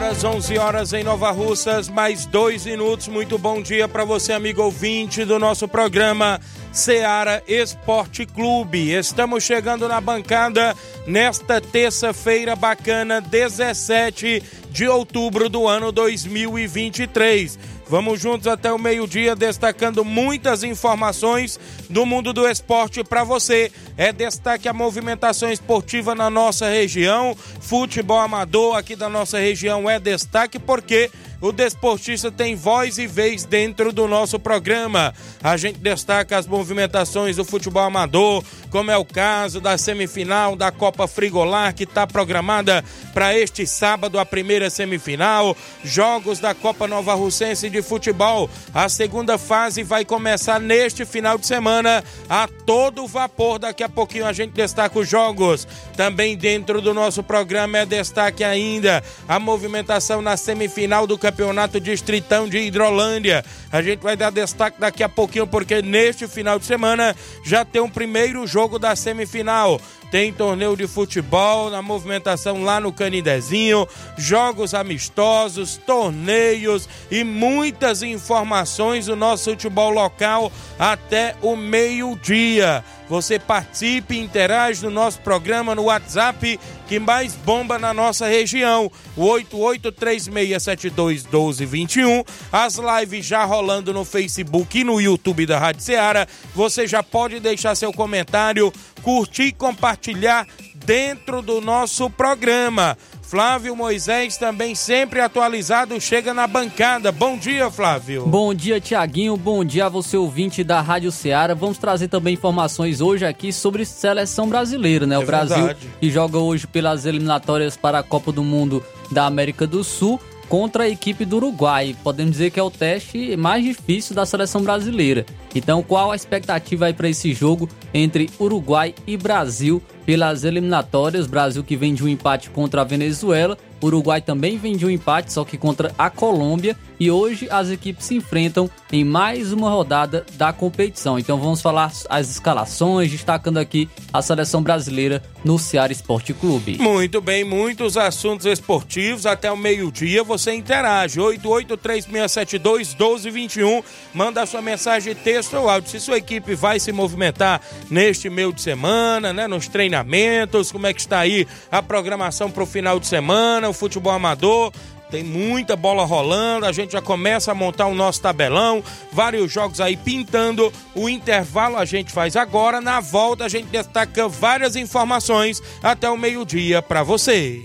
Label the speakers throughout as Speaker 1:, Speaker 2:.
Speaker 1: Horas, 11 horas em Nova Russas, mais dois minutos. Muito bom dia para você, amigo ouvinte do nosso programa Seara Esporte Clube. Estamos chegando na bancada nesta terça-feira bacana, 17 de outubro do ano 2023. Vamos juntos até o meio-dia, destacando muitas informações do mundo do esporte para você. É destaque a movimentação esportiva na nossa região. Futebol amador aqui da nossa região é destaque porque o desportista tem voz e vez dentro do nosso programa. A gente destaca as movimentações do futebol amador, como é o caso da semifinal da Copa Frigolar, que está programada para este sábado, a primeira semifinal. Jogos da Copa Nova Russense de Futebol. A segunda fase vai começar neste final de semana a todo vapor. Daqui a pouquinho a gente destaca os jogos. Também dentro do nosso programa é destaque ainda a movimentação na semifinal do Campeonato Distritão de Hidrolândia. A gente vai dar destaque daqui a pouquinho, porque neste final de semana já tem um primeiro jogo da semifinal tem torneio de futebol na movimentação lá no Canidezinho, jogos amistosos, torneios e muitas informações do nosso futebol local até o meio-dia. Você participe interage no nosso programa no WhatsApp que mais bomba na nossa região, o 8836721221. As lives já rolando no Facebook e no YouTube da Rádio Ceará. Você já pode deixar seu comentário, curtir e compartilhar dentro do nosso programa. Flávio Moisés também sempre atualizado, chega na bancada. Bom dia, Flávio.
Speaker 2: Bom dia, Tiaguinho. Bom dia a você, ouvinte da Rádio Ceará. Vamos trazer também informações hoje aqui sobre seleção brasileira, né? É o Brasil verdade. que joga hoje pelas eliminatórias para a Copa do Mundo da América do Sul contra a equipe do Uruguai. Podemos dizer que é o teste mais difícil da seleção brasileira. Então, qual a expectativa aí para esse jogo entre Uruguai e Brasil pelas eliminatórias? Brasil que vem de um empate contra a Venezuela Uruguai também vem de um empate, só que contra a Colômbia. E hoje as equipes se enfrentam em mais uma rodada da competição. Então vamos falar as escalações, destacando aqui a seleção brasileira no Ceará Esporte Clube.
Speaker 1: Muito bem, muitos assuntos esportivos. Até o meio-dia você interage. 8836721221. Manda sua mensagem texto ou áudio. Se sua equipe vai se movimentar neste meio de semana, né? Nos treinamentos, como é que está aí a programação para o final de semana? o futebol amador. Tem muita bola rolando, a gente já começa a montar o nosso tabelão, vários jogos aí pintando. O intervalo a gente faz agora, na volta a gente destaca várias informações até o meio-dia para você.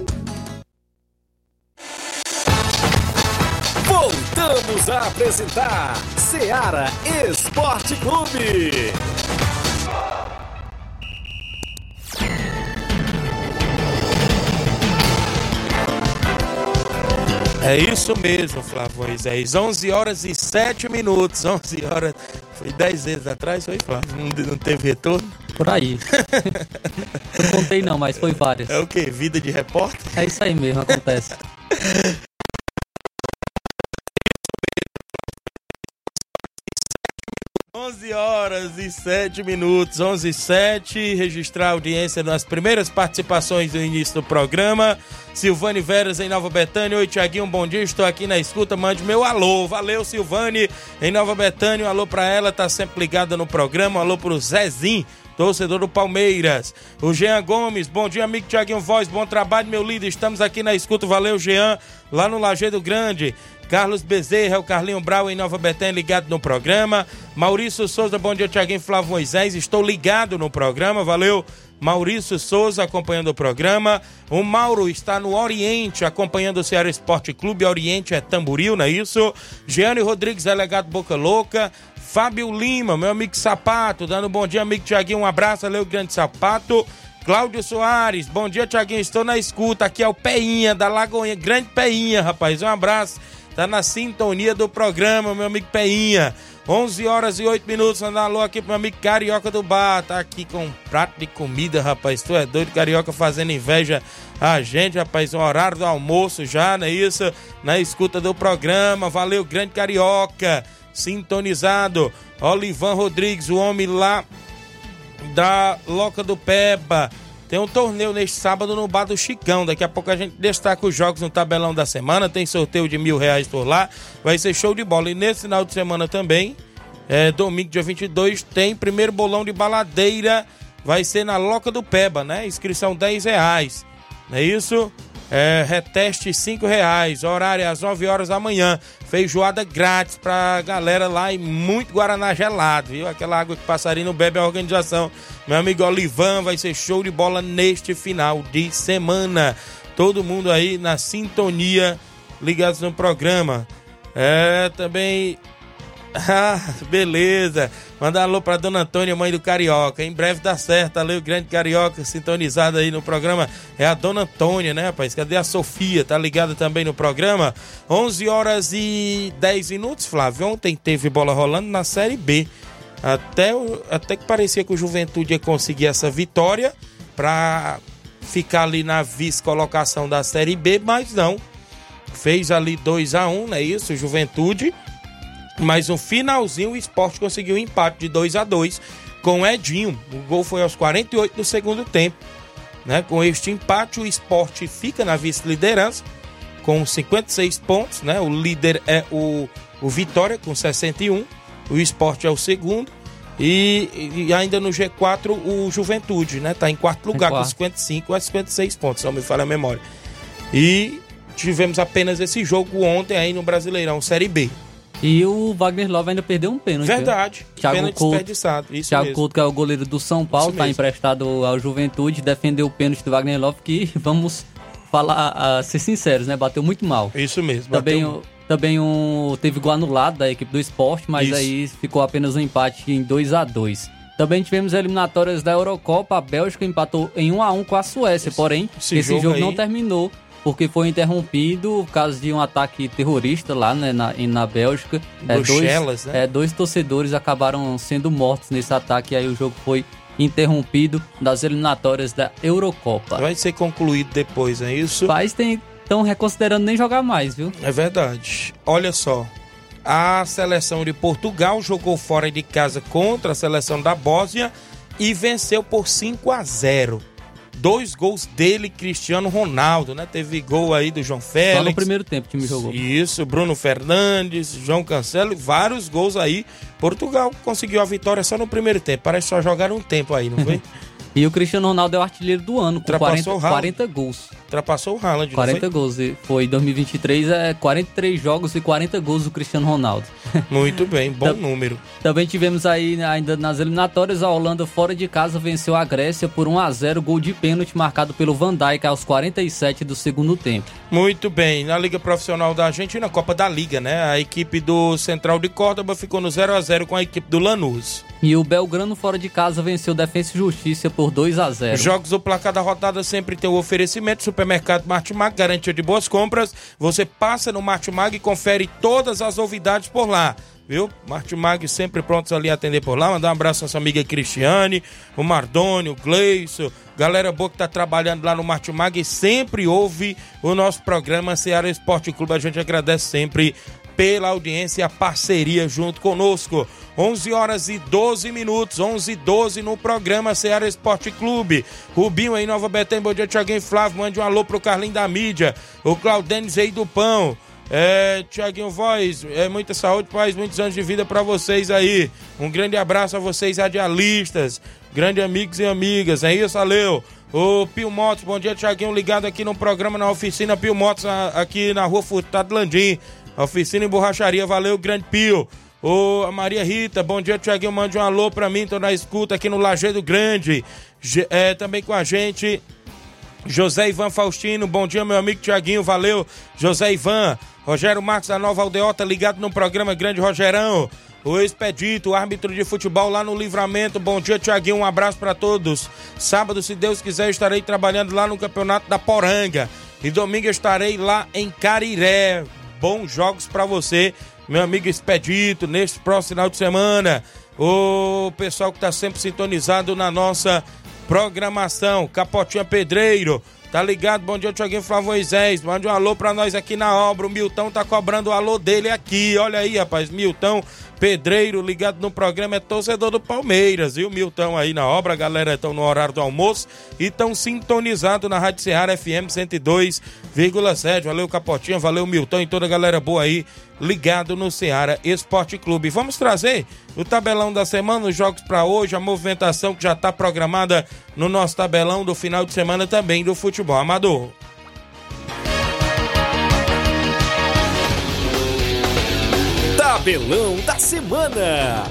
Speaker 3: Voltamos a apresentar Seara Esporte Clube.
Speaker 1: É isso mesmo, Flávio Moisés. 11 horas e 7 minutos. 11 horas. Foi 10 vezes atrás, foi, Flávio? Não, não teve retorno?
Speaker 2: Por aí. não contei não, mas foi várias.
Speaker 1: É o quê? Vida de repórter?
Speaker 2: É isso aí mesmo, acontece.
Speaker 1: 11 horas e 7 minutos, 11 e 7. Registrar a audiência nas primeiras participações do início do programa. Silvane Veras em Nova Betânia. Oi, Tiaguinho, bom dia. Estou aqui na escuta. Mande meu alô. Valeu, Silvane em Nova Betânia. Um alô pra ela, tá sempre ligada no programa. Um alô pro Zezinho torcedor do Palmeiras. O Jean Gomes, bom dia, amigo Tiaguinho Voz, bom trabalho, meu líder. Estamos aqui na escuta, valeu, Jean, lá no Lajeado Grande. Carlos Bezerra, o Carlinho Brau em Nova Betânia, ligado no programa. Maurício Souza, bom dia, Tiaguinho Flávio Moisés, estou ligado no programa, valeu. Maurício Souza acompanhando o programa. O Mauro está no Oriente acompanhando o Ceará Esporte Clube. Oriente é Tamboril, não é isso? Giane Rodrigues, delegado Boca Louca. Fábio Lima, meu amigo Sapato, dando um bom dia, amigo Tiaguinho. Um abraço, valeu, grande Sapato. Cláudio Soares, bom dia, Tiaguinho. Estou na escuta. Aqui é o Peinha, da Lagoinha. Grande Peinha, rapaz. Um abraço. Tá na sintonia do programa, meu amigo Peinha. 11 horas e 8 minutos. Mandar alô aqui pro meu amigo Carioca do Bar. Tá aqui com um prato de comida, rapaz. Tu é doido, Carioca, fazendo inveja a gente, rapaz. Um horário do almoço já, não é isso? Na escuta do programa. Valeu, grande Carioca. Sintonizado. Olivan Rodrigues, o homem lá da Loca do Peba. Tem um torneio neste sábado no Bar do Chicão. Daqui a pouco a gente destaca os jogos no tabelão da semana. Tem sorteio de mil reais por lá. Vai ser show de bola. E nesse final de semana também, é, domingo, dia 22, tem primeiro bolão de baladeira. Vai ser na Loca do Peba, né? Inscrição 10 reais. Não é isso? É, reteste 5 reais. Horário às 9 horas da manhã. Feijoada grátis pra galera lá e muito Guaraná gelado, viu? Aquela água que passarinho bebe a organização. Meu amigo Olivan vai ser show de bola neste final de semana. Todo mundo aí na sintonia, ligados no programa. É, também ah, beleza. Mandar alô pra Dona Antônia, mãe do Carioca. Em breve dá certo. Alô, o grande Carioca, sintonizado aí no programa. É a Dona Antônia, né, rapaz? Cadê a Sofia? Tá ligada também no programa? 11 horas e 10 minutos, Flávio. Ontem teve bola rolando na Série B. Até, até que parecia que o Juventude ia conseguir essa vitória pra ficar ali na vice-colocação da Série B, mas não. Fez ali 2 a 1 um, não é isso? Juventude mas no finalzinho o esporte conseguiu um empate de 2 a 2 com o Edinho. O gol foi aos 48 do segundo tempo. Né? Com este empate, o esporte fica na vice-liderança com 56 pontos. Né? O líder é o, o Vitória com 61. O esporte é o segundo. E, e ainda no G4 o Juventude, né? Tá em quarto lugar em quarto. com 55 a 56 pontos, não me falha a memória. E tivemos apenas esse jogo ontem aí no Brasileirão Série B.
Speaker 2: E o Wagner Love ainda perdeu um pênalti.
Speaker 1: Verdade.
Speaker 2: Thiago
Speaker 1: pênalti
Speaker 2: Couto,
Speaker 1: desperdiçado. Isso
Speaker 2: Thiago
Speaker 1: mesmo.
Speaker 2: Couto, que é o goleiro do São Paulo, está emprestado ao Juventude, defendeu o pênalti do Wagner Love, que vamos falar, a ser sinceros, né? Bateu muito mal.
Speaker 1: Isso mesmo.
Speaker 2: Também, bateu... também um, teve gol anulado da equipe do esporte, mas Isso. aí ficou apenas um empate em 2 a 2 também tivemos eliminatórias da Eurocopa. A Bélgica empatou em 1 a 1 com a Suécia, porém, esse, esse jogo, jogo não terminou porque foi interrompido por causa de um ataque terrorista lá né, na, na Bélgica.
Speaker 1: É, dois,
Speaker 2: né? É, dois torcedores acabaram sendo mortos nesse ataque e aí o jogo foi interrompido das eliminatórias da Eurocopa.
Speaker 1: Vai ser concluído depois, é isso?
Speaker 2: Pais estão reconsiderando nem jogar mais, viu?
Speaker 1: É verdade. Olha só, a seleção de Portugal jogou fora de casa contra a seleção da Bósnia e venceu por 5 a 0 dois gols dele, Cristiano Ronaldo, né? Teve gol aí do João Félix. Só
Speaker 2: no primeiro tempo que me jogou.
Speaker 1: Isso, Bruno Fernandes, João Cancelo, vários gols aí. Portugal conseguiu a vitória só no primeiro tempo. Parece só jogar um tempo aí, não foi?
Speaker 2: E o Cristiano Ronaldo é o artilheiro do ano, com 40, 40 gols.
Speaker 1: Ultrapassou o Haaland,
Speaker 2: 40 foi? gols. Foi em 2023, é 43 jogos e 40 gols do Cristiano Ronaldo.
Speaker 1: Muito bem, bom número.
Speaker 2: Também tivemos aí, ainda nas eliminatórias, a Holanda fora de casa venceu a Grécia por 1 a 0 gol de pênalti marcado pelo Van Dijk aos 47 do segundo tempo.
Speaker 1: Muito bem. Na Liga Profissional da Argentina, Copa da Liga, né? A equipe do Central de Córdoba ficou no 0 a 0 com a equipe do Lanús.
Speaker 2: E o Belgrano fora de casa venceu Defensa e Justiça por 2 a 0.
Speaker 1: Jogos do placar da rodada sempre tem o oferecimento Supermercado Martimag, garantia de boas compras. Você passa no Martimag e confere todas as novidades por lá viu? Martimag sempre prontos ali a atender por lá. Mandar um abraço à nossa amiga Cristiane, o Mardônio, o Gleison, galera boa que tá trabalhando lá no Martimag e sempre ouve o nosso programa Ceará Esporte Clube. A gente agradece sempre pela audiência e a parceria junto conosco. 11 horas e 12 minutos, 11 e 12 no programa Ceará Esporte Clube. Rubinho aí, Nova Betém, bom dia, Tiaguinho Flávio, mande um alô pro Carlinho da mídia, o Claudênis aí do Pão. É, Tiaguinho Voz, é, muita saúde, paz, muitos anos de vida para vocês aí. Um grande abraço a vocês, radialistas, grandes amigos e amigas. É isso, valeu. O Pio Motos, bom dia, Tiaguinho, ligado aqui no programa na oficina Pio Motos, aqui na rua Furtado Landim. Oficina em borracharia, valeu, grande Pio. Ô, Maria Rita, bom dia, Tiaguinho. Mande um alô pra mim, tô na escuta aqui no Lajeado Grande. É, também com a gente, José Ivan Faustino. Bom dia, meu amigo Tiaguinho. Valeu, José Ivan. Rogério Marcos da Nova Aldeota, ligado no programa Grande Rogerão. O Expedito, árbitro de futebol lá no Livramento. Bom dia, Tiaguinho. Um abraço para todos. Sábado, se Deus quiser, estarei trabalhando lá no Campeonato da Poranga. E domingo estarei lá em Cariré. Bons jogos para você, meu amigo Expedito, neste próximo final de semana. O pessoal que está sempre sintonizado na nossa programação. Capotinha Pedreiro. Tá ligado? Bom dia, Tiaguinho Flávio Moisés. Mande um alô pra nós aqui na obra. O Milton tá cobrando o alô dele aqui. Olha aí, rapaz. Milton Pedreiro, ligado no programa, é torcedor do Palmeiras, viu? Milton aí na obra, galera estão no horário do almoço e estão sintonizados na Rádio Ceará FM 102,7. Valeu, Capotinha, valeu, Milton e toda a galera boa aí ligado no Ceará Esporte Clube. Vamos trazer o tabelão da semana, os jogos para hoje, a movimentação que já está programada no nosso tabelão do final de semana também do futebol amador.
Speaker 3: Tabelão da Semana.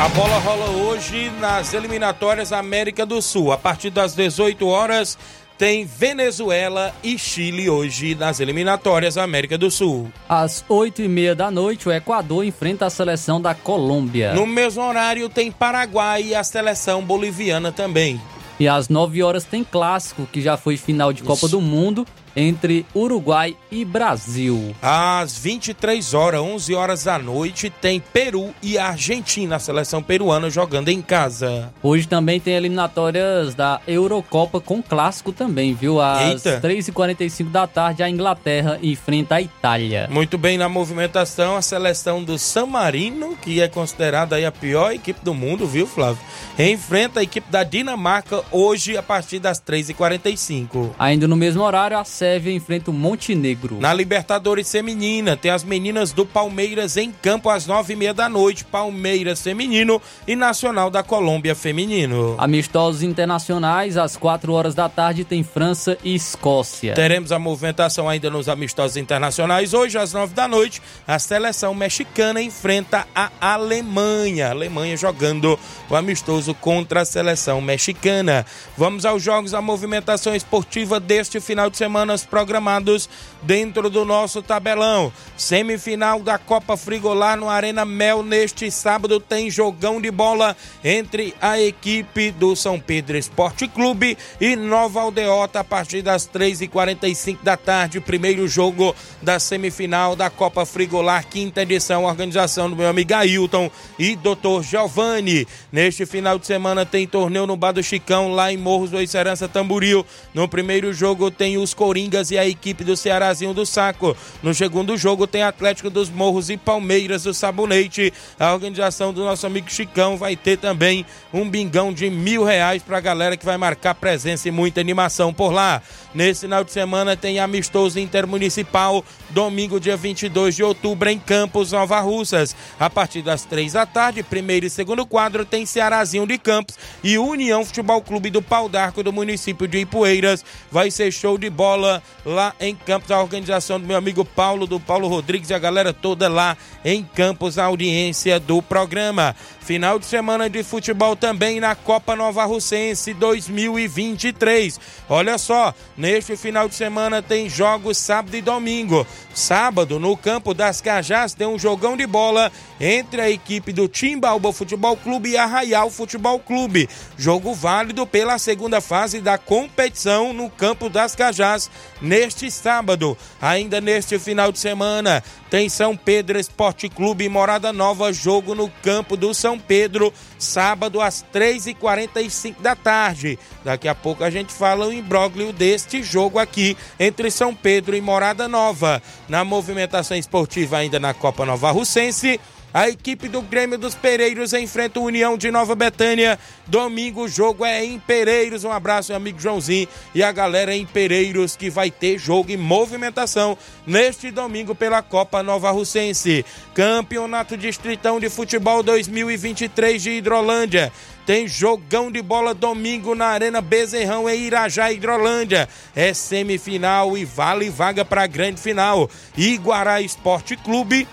Speaker 1: A bola rola hoje nas eliminatórias América do Sul. A partir das 18 horas, tem Venezuela e Chile hoje nas eliminatórias da América do Sul.
Speaker 2: Às oito e meia da noite, o Equador enfrenta a seleção da Colômbia.
Speaker 1: No mesmo horário, tem Paraguai e a seleção boliviana também.
Speaker 2: E às nove horas tem clássico, que já foi final de Copa Isso. do Mundo entre Uruguai e Brasil.
Speaker 1: Às 23 horas, 11 horas da noite, tem Peru e Argentina, a seleção peruana jogando em casa.
Speaker 2: Hoje também tem eliminatórias da Eurocopa com clássico também, viu? Às 3h45 da tarde, a Inglaterra enfrenta a Itália.
Speaker 1: Muito bem na movimentação, a seleção do San Marino, que é considerada aí a pior equipe do mundo, viu, Flávio? Enfrenta a equipe da Dinamarca hoje a partir das 3h45.
Speaker 2: Ainda no mesmo horário, a Sérvia enfrenta o Montenegro.
Speaker 1: Na Libertadores Feminina, tem as meninas do Palmeiras em campo às nove e meia da noite. Palmeiras Feminino e Nacional da Colômbia Feminino.
Speaker 2: Amistosos internacionais, às quatro horas da tarde, tem França e Escócia.
Speaker 1: Teremos a movimentação ainda nos amistosos internacionais. Hoje, às nove da noite, a seleção mexicana enfrenta a Alemanha. A Alemanha jogando o amistoso contra a seleção mexicana. Vamos aos jogos, a movimentação esportiva deste final de semana semanas programados dentro do nosso tabelão. Semifinal da Copa Frigolar no Arena Mel neste sábado tem jogão de bola entre a equipe do São Pedro Esporte Clube e Nova Aldeota a partir das 3h45 da tarde. Primeiro jogo da semifinal da Copa Frigolar, quinta edição, organização do meu amigo Ailton e Dr. Giovanni. Neste final de semana tem torneio no Bar do Chicão, lá em Morros do Serança Tamburil. No primeiro jogo tem os Coringas e a equipe do Cearazinho do Saco. No segundo jogo tem Atlético dos Morros e Palmeiras do Sabonete. A organização do nosso amigo Chicão vai ter também um bingão de mil reais para a galera que vai marcar presença e muita animação por lá. Nesse final de semana tem amistoso intermunicipal, domingo, dia 22 de outubro, em Campos, Nova Russas. A partir das três da tarde, primeiro e segundo quadro, tem Cearazinho de Campos e União Futebol Clube do Pau d'Arco do município de Ipueiras. Vai ser show de bola lá em Campos, a organização do meu amigo Paulo, do Paulo Rodrigues e a galera toda lá em Campos, a audiência do programa. Final de semana de futebol também na Copa Nova Russense 2023. Olha só, neste final de semana tem jogos sábado e domingo. Sábado, no campo das Cajás, tem um jogão de bola entre a equipe do Timbalba Futebol Clube e Arraial Futebol Clube. Jogo válido pela segunda fase da competição no campo das Cajás neste sábado. Ainda neste final de semana, tem São Pedro Esporte Clube e Morada Nova, jogo no campo do São Pedro, sábado às 3h45 da tarde. Daqui a pouco a gente fala o imbróglio deste jogo aqui entre São Pedro e Morada Nova. Na movimentação esportiva ainda na Copa Nova Russense, a equipe do Grêmio dos Pereiros enfrenta o União de Nova Betânia. Domingo o jogo é em Pereiros. Um abraço, amigo Joãozinho e a galera em Pereiros que vai ter jogo e movimentação neste domingo pela Copa Nova Russense. Campeonato Distritão de Futebol 2023 de Hidrolândia. Tem jogão de bola domingo na Arena Bezerrão em Irajá, Hidrolândia. É semifinal e vale vaga para a grande final. Iguará Esporte Clube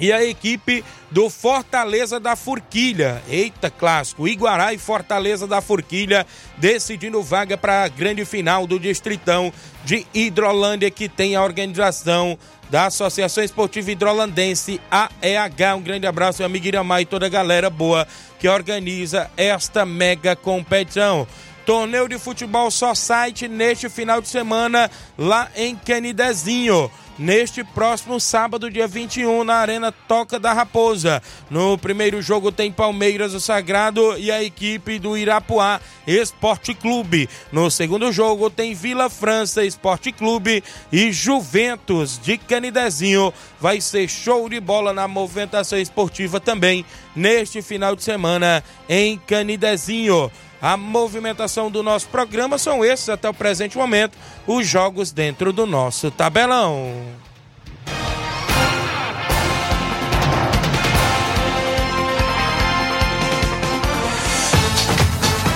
Speaker 1: e a equipe do Fortaleza da Forquilha. Eita, clássico. Iguará e Fortaleza da Forquilha decidindo vaga para a grande final do Distritão de Hidrolândia, que tem a organização da Associação Esportiva Hidrolandense, AEH. Um grande abraço, meu amigo Iramar e toda a galera boa que organiza esta mega competição. Torneio de futebol só site neste final de semana lá em Canidezinho neste próximo sábado, dia 21, na Arena Toca da Raposa. No primeiro jogo tem Palmeiras, o Sagrado e a equipe do Irapuá Esporte Clube. No segundo jogo tem Vila França Esporte Clube e Juventus de Canidezinho. Vai ser show de bola na movimentação esportiva também neste final de semana em Canidezinho. A movimentação do nosso programa são esses até o presente momento, os jogos dentro do nosso tabelão.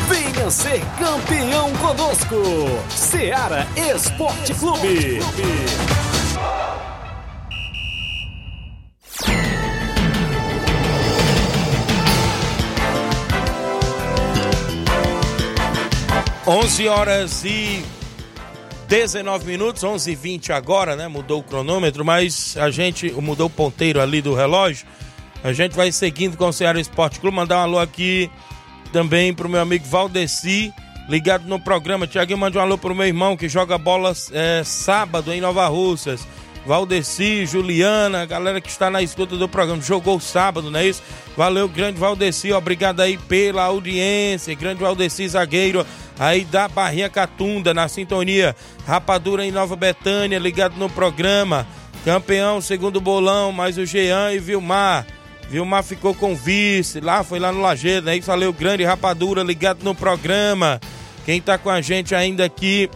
Speaker 3: Venha ser campeão conosco, Seara Esporte Clube.
Speaker 1: 11 horas e 19 minutos, 11 e 20 agora, né? Mudou o cronômetro, mas a gente mudou o ponteiro ali do relógio. A gente vai seguindo com o Ceará Esporte Clube. Mandar um alô aqui também pro meu amigo Valdeci, ligado no programa. Tiaguinho, mande um alô pro meu irmão que joga bola é, sábado em Nova Russas. Valdeci, Juliana, galera que está na escuta do programa. Jogou sábado, não é isso? Valeu, grande Valdeci, obrigado aí pela audiência. Grande Valdeci, zagueiro aí da Barrinha Catunda, na sintonia. Rapadura em Nova Betânia, ligado no programa. Campeão, segundo bolão, mais o Jean e Vilmar. Vilmar ficou com vice, lá foi lá no Lajeiro, né? Isso valeu, grande Rapadura, ligado no programa. Quem tá com a gente ainda aqui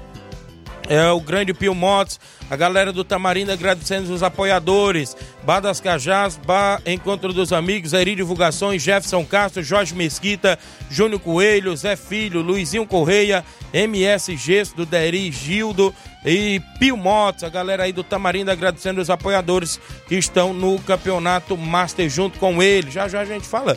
Speaker 1: é o grande Pio Motos a galera do Tamarindo agradecendo os apoiadores. Bar das Cajás, Bar Encontro dos Amigos, Eri Divulgações, Jefferson Castro, Jorge Mesquita, Júnior Coelho, Zé Filho, Luizinho Correia, MS Gesso do Deri Gildo e Pio Motos, a galera aí do Tamarindo agradecendo os apoiadores que estão no Campeonato Master junto com ele. Já já a gente fala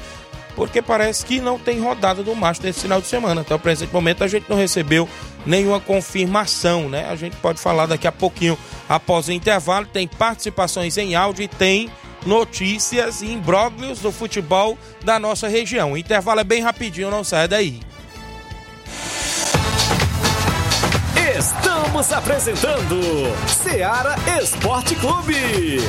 Speaker 1: porque parece que não tem rodada do Master nesse final de semana. Até o presente momento a gente não recebeu nenhuma confirmação, né? A gente pode falar daqui a pouquinho após o intervalo. Tem participações em áudio e tem notícias e imbróglios do futebol da nossa região. O intervalo é bem rapidinho, não sai daí.
Speaker 3: Estamos apresentando Seara Esporte Clube.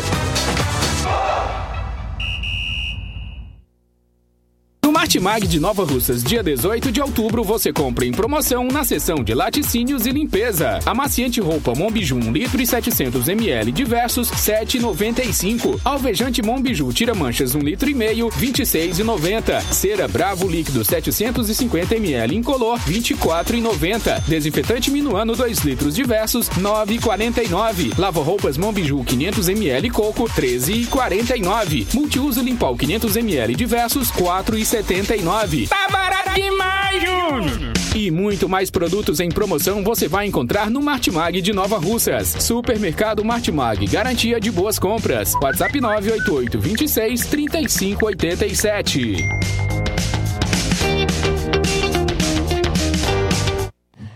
Speaker 4: Martimag de Nova Russas, dia 18 de outubro, você compra em promoção na seção de laticínios e limpeza. Amaciante roupa Monbiju 1 litro e 700 ml diversos, 7,95. Alvejante Monbiju tira manchas 1 litro e meio, 26,90. Cera Bravo líquido 750 ml incolor, 24,90. Desinfetante Minuano 2 litros diversos, 9,49. Lava roupas Monbiju 500 ml coco, 13,49. Multiuso Limpol 500 ml diversos, 4,70. 79.
Speaker 5: Tá barato demais, Júnior!
Speaker 4: E muito mais produtos em promoção você vai encontrar no Martimag de Nova Russas. Supermercado Martimag, garantia de boas compras. WhatsApp 988 26 35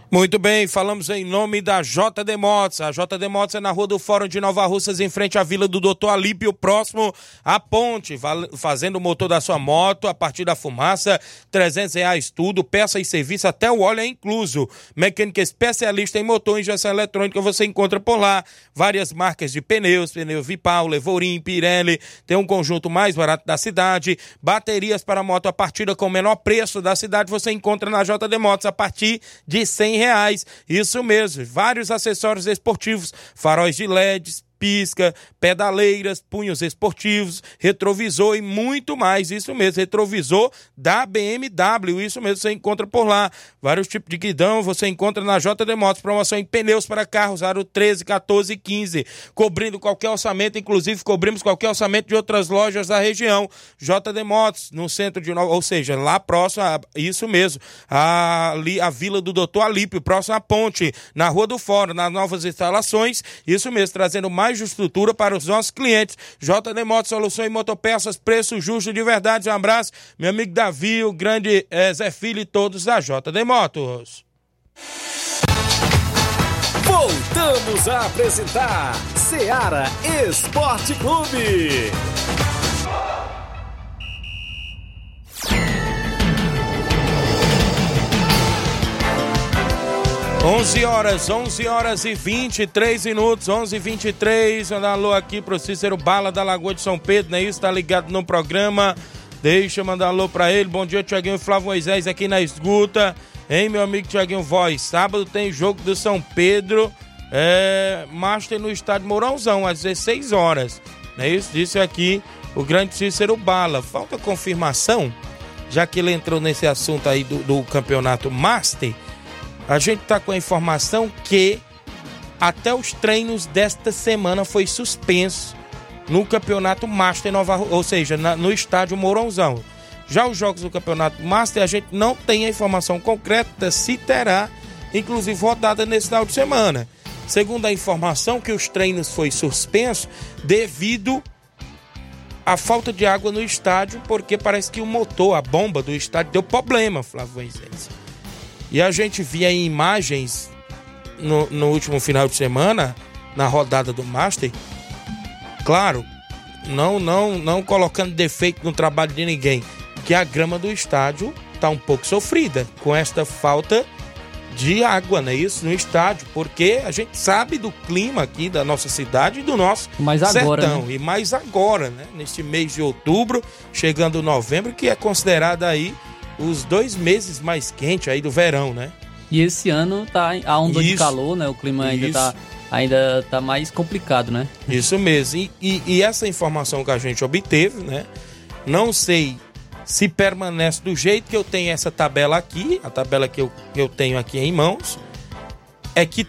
Speaker 1: Muito bem, falamos em nome da JD Motos. A JD Motos é na Rua do Fórum de Nova Russas, em frente à Vila do Doutor Alípio, próximo à ponte, fazendo o motor da sua moto a partir da fumaça, 300 reais tudo, peça e serviço, até o óleo é incluso. Mecânica especialista em motor e injeção eletrônica você encontra por lá. Várias marcas de pneus, pneu Vipau, Levorim, Pirelli, tem um conjunto mais barato da cidade. Baterias para moto a partida com o menor preço da cidade você encontra na JD Motos a partir de 100 reais. Isso mesmo, vários acessórios esportivos, faróis de LEDs, pisca, pedaleiras, punhos esportivos, retrovisor e muito mais. Isso mesmo, retrovisor da BMW. Isso mesmo, você encontra por lá. Vários tipos de guidão você encontra na JD Motos. Promoção em pneus para carros, aro 13, 14 e 15. Cobrindo qualquer orçamento, inclusive cobrimos qualquer orçamento de outras lojas da região. JD Motos, no centro de Nova, ou seja, lá próximo, a, isso mesmo, ali a Vila do Doutor Alípio, próximo à ponte, na Rua do Fórum, nas novas instalações. Isso mesmo, trazendo mais mais estrutura para os nossos clientes. JD Motos, solução em motopeças, preço justo de verdade. Um abraço, meu amigo Davi, o grande é, Zé Filho e todos da JD Motos.
Speaker 3: Voltamos a apresentar Seara Esporte Clube.
Speaker 1: 11 horas, 11 horas e 23 minutos, 11 e 23. Mandar alô aqui pro Cícero Bala da Lagoa de São Pedro, não é isso? Tá ligado no programa. Deixa eu mandar alô pra ele. Bom dia, Tiaguinho Flávio Moisés aqui na escuta. Hein, meu amigo Tiaguinho Voz? Sábado tem jogo do São Pedro, é, Master no estádio Mourãozão, às 16 horas. Não é isso? Disse aqui o grande Cícero Bala. Falta confirmação, já que ele entrou nesse assunto aí do, do campeonato Master a gente está com a informação que até os treinos desta semana foi suspenso no Campeonato Master Nova, ou seja, na, no estádio Mourãozão. Já os jogos do Campeonato Master a gente não tem a informação concreta se terá, inclusive rodada nesse final de semana. Segundo a informação que os treinos foi suspenso devido à falta de água no estádio, porque parece que o motor, a bomba do estádio deu problema, Flávio Moisés. E a gente via em imagens no, no último final de semana, na rodada do Master, claro, não, não, não colocando defeito no trabalho de ninguém, que a grama do estádio está um pouco sofrida com esta falta de água, não é isso? No estádio, porque a gente sabe do clima aqui da nossa cidade e do nosso
Speaker 2: mais agora, sertão.
Speaker 1: Né? E mais agora, né? Neste mês de outubro, chegando novembro, que é considerado aí os dois meses mais quentes aí do verão, né?
Speaker 2: E esse ano tá a onda Isso. de calor, né? O clima ainda tá ainda tá mais complicado, né?
Speaker 1: Isso mesmo. E, e, e, essa informação que a gente obteve, né? Não sei se permanece do jeito que eu tenho essa tabela aqui, a tabela que eu, que eu tenho aqui em mãos, é que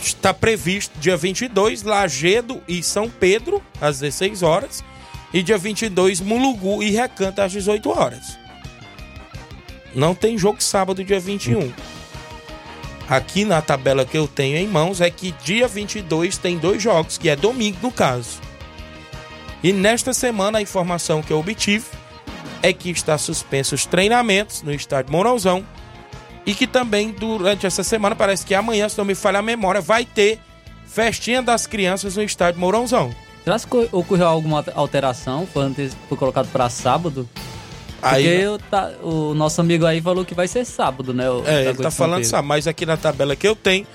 Speaker 1: está previsto dia 22, Lagedo e São Pedro, às 16 horas, e dia 22, Mulugu e Recanto, às 18 horas. Não tem jogo sábado, dia 21. Aqui na tabela que eu tenho em mãos é que dia 22 tem dois jogos, que é domingo no caso. E nesta semana a informação que eu obtive é que está suspensos os treinamentos no estádio Mourãozão e que também durante essa semana, parece que amanhã, se não me falha a memória, vai ter festinha das crianças no estádio Mourãozão.
Speaker 2: Será que ocorreu alguma alteração? Foi, foi colocado para sábado? Aí, Porque o, tá, o, nosso amigo aí falou que vai ser sábado, né? O,
Speaker 1: é, ele tá falando sábado, mas aqui na tabela que eu tenho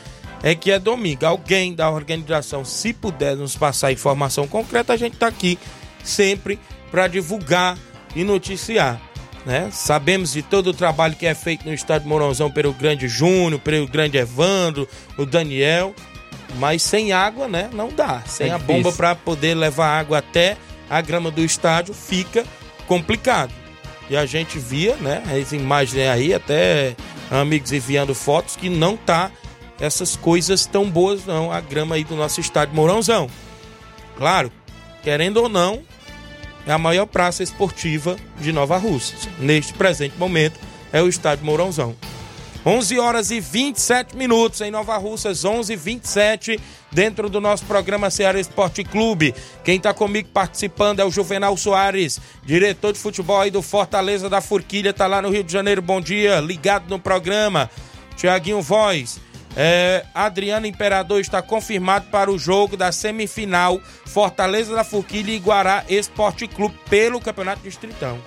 Speaker 1: é que é domingo. Alguém da organização, se puder nos passar informação concreta, a gente tá aqui sempre para divulgar e noticiar. Né? Sabemos de todo o trabalho que é feito no estado de Mourãozão pelo grande Júnior, pelo grande Evandro, o Daniel, mas sem água, né, não dá. Sem é a bomba para poder levar água até a grama do estádio fica complicado. E a gente via, né, as imagens aí, até amigos enviando fotos que não tá essas coisas tão boas não, a grama aí do nosso estádio Mourãozão. Claro, querendo ou não, é a maior praça esportiva de Nova Rússia. Neste presente momento é o estádio Mourãozão. 11 horas e 27 minutos em Nova Russas, 11 e 27 dentro do nosso programa Ceará Esporte Clube. Quem está comigo participando é o Juvenal Soares, diretor de futebol aí do Fortaleza da Forquilha, tá lá no Rio de Janeiro. Bom dia, ligado no programa. Tiaguinho Voz. É, Adriano Imperador está confirmado para o jogo da semifinal Fortaleza da Forquilha e Guará Esporte Clube pelo Campeonato Distritão.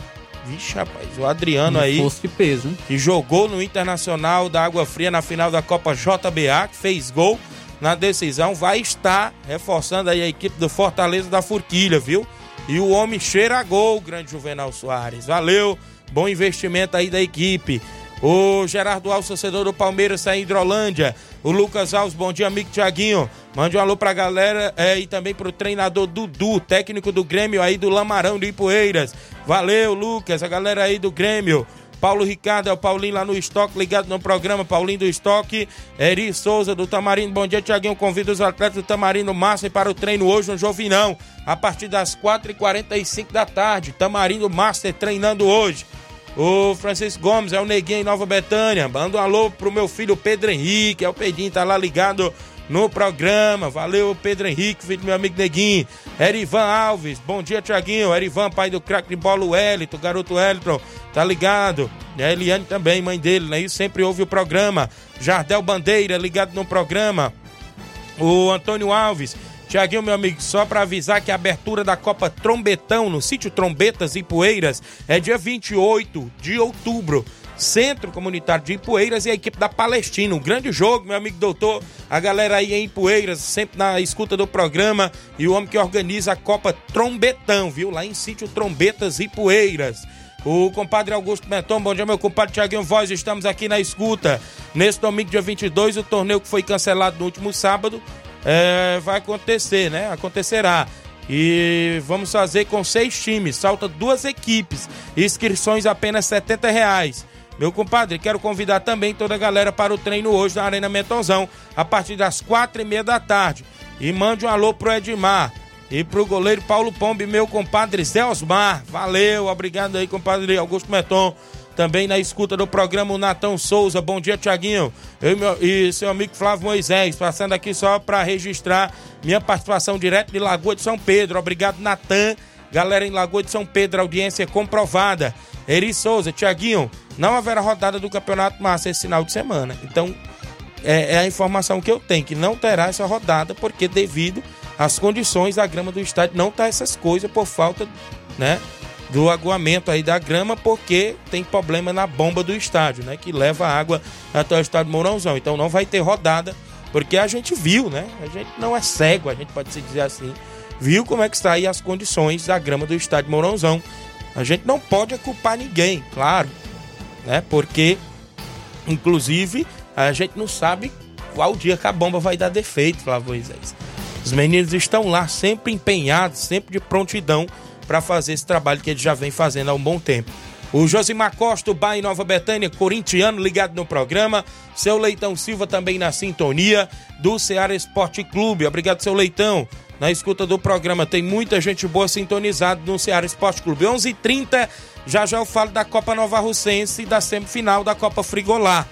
Speaker 1: Vixe, rapaz, o Adriano aí.
Speaker 2: de peso, hein?
Speaker 1: Que jogou no Internacional da Água Fria na final da Copa JBA, que fez gol na decisão, vai estar reforçando aí a equipe do Fortaleza da Forquilha, viu? E o homem cheira a gol, grande Juvenal Soares. Valeu, bom investimento aí da equipe. O Gerardo Alves, torcedor do Palmeiras, sai em Hidrolândia. O Lucas Alves, bom dia, amigo Tiaguinho. Mande um alô pra galera é, e também pro treinador Dudu, técnico do Grêmio aí do Lamarão de Ipueiras. Valeu, Lucas, a galera aí do Grêmio. Paulo Ricardo, é o Paulinho lá no estoque, ligado no programa, Paulinho do estoque. Eri Souza do Tamarindo, bom dia, Tiaguinho. Convido os atletas do Tamarindo Massa para o treino hoje no Jovinão, a partir das 4h45 da tarde. Tamarindo Master treinando hoje. O Francisco Gomes é o Neguinho em Nova Betânia. Manda um alô pro meu filho Pedro Henrique. É o Pedrinho, tá lá ligado no programa. Valeu, Pedro Henrique, filho do meu amigo Neguinho. Erivan Alves, bom dia, Tiaguinho. Erivan, pai do craque de bola, o Elito, garoto Elton, tá ligado? E a Eliane também, mãe dele, né? E sempre ouve o programa. Jardel Bandeira, ligado no programa. O Antônio Alves, Tiaguinho, meu amigo, só para avisar que a abertura da Copa Trombetão no sítio Trombetas e Poeiras é dia 28 de outubro. Centro Comunitário de Ipueiras e a equipe da Palestina. Um grande jogo, meu amigo doutor. A galera aí em Ipueiras, sempre na escuta do programa. E o homem que organiza a Copa Trombetão, viu? Lá em sítio Trombetas e Poeiras. O compadre Augusto Meton, bom dia, meu compadre Tiaguinho Voz, estamos aqui na escuta. Nesse domingo, dia 22, o torneio que foi cancelado no último sábado é, vai acontecer, né? Acontecerá. E vamos fazer com seis times, salta duas equipes, inscrições apenas 70 reais. Meu compadre, quero convidar também toda a galera para o treino hoje na Arena Metonzão, a partir das quatro e meia da tarde. E mande um alô pro Edmar e pro goleiro Paulo Pombe, meu compadre Zé Osmar. Valeu, obrigado aí, compadre Augusto Meton também na escuta do programa o Natão Souza. Bom dia, Tiaguinho. Eu e, meu, e seu amigo Flávio Moisés, passando aqui só para registrar minha participação direto de Lagoa de São Pedro. Obrigado, Natan. Galera em Lagoa de São Pedro, audiência comprovada. Eri Souza, Tiaguinho, não haverá rodada do Campeonato Massa esse final de semana. Então, é, é, a informação que eu tenho, que não terá essa rodada, porque devido às condições da grama do estádio, não tá essas coisas por falta, né? Do aguamento aí da grama, porque tem problema na bomba do estádio, né? Que leva água até o estádio Mourãozão. Então não vai ter rodada, porque a gente viu, né? A gente não é cego, a gente pode se dizer assim. Viu como é que está aí as condições da grama do estádio Mourãozão. A gente não pode culpar ninguém, claro, né? Porque, inclusive, a gente não sabe qual dia que a bomba vai dar defeito, Flávio Moisés. Os meninos estão lá sempre empenhados, sempre de prontidão para fazer esse trabalho que ele já vem fazendo há um bom tempo. O Josimar Costa, Bahia Nova Betânia, corintiano, ligado no programa. Seu Leitão Silva também na sintonia do Ceará Esporte Clube. Obrigado, seu Leitão. Na escuta do programa, tem muita gente boa sintonizada no Ceará Esporte Clube. 11:30 h 30 já já eu falo da Copa Nova Russense e da semifinal da Copa Frigolá.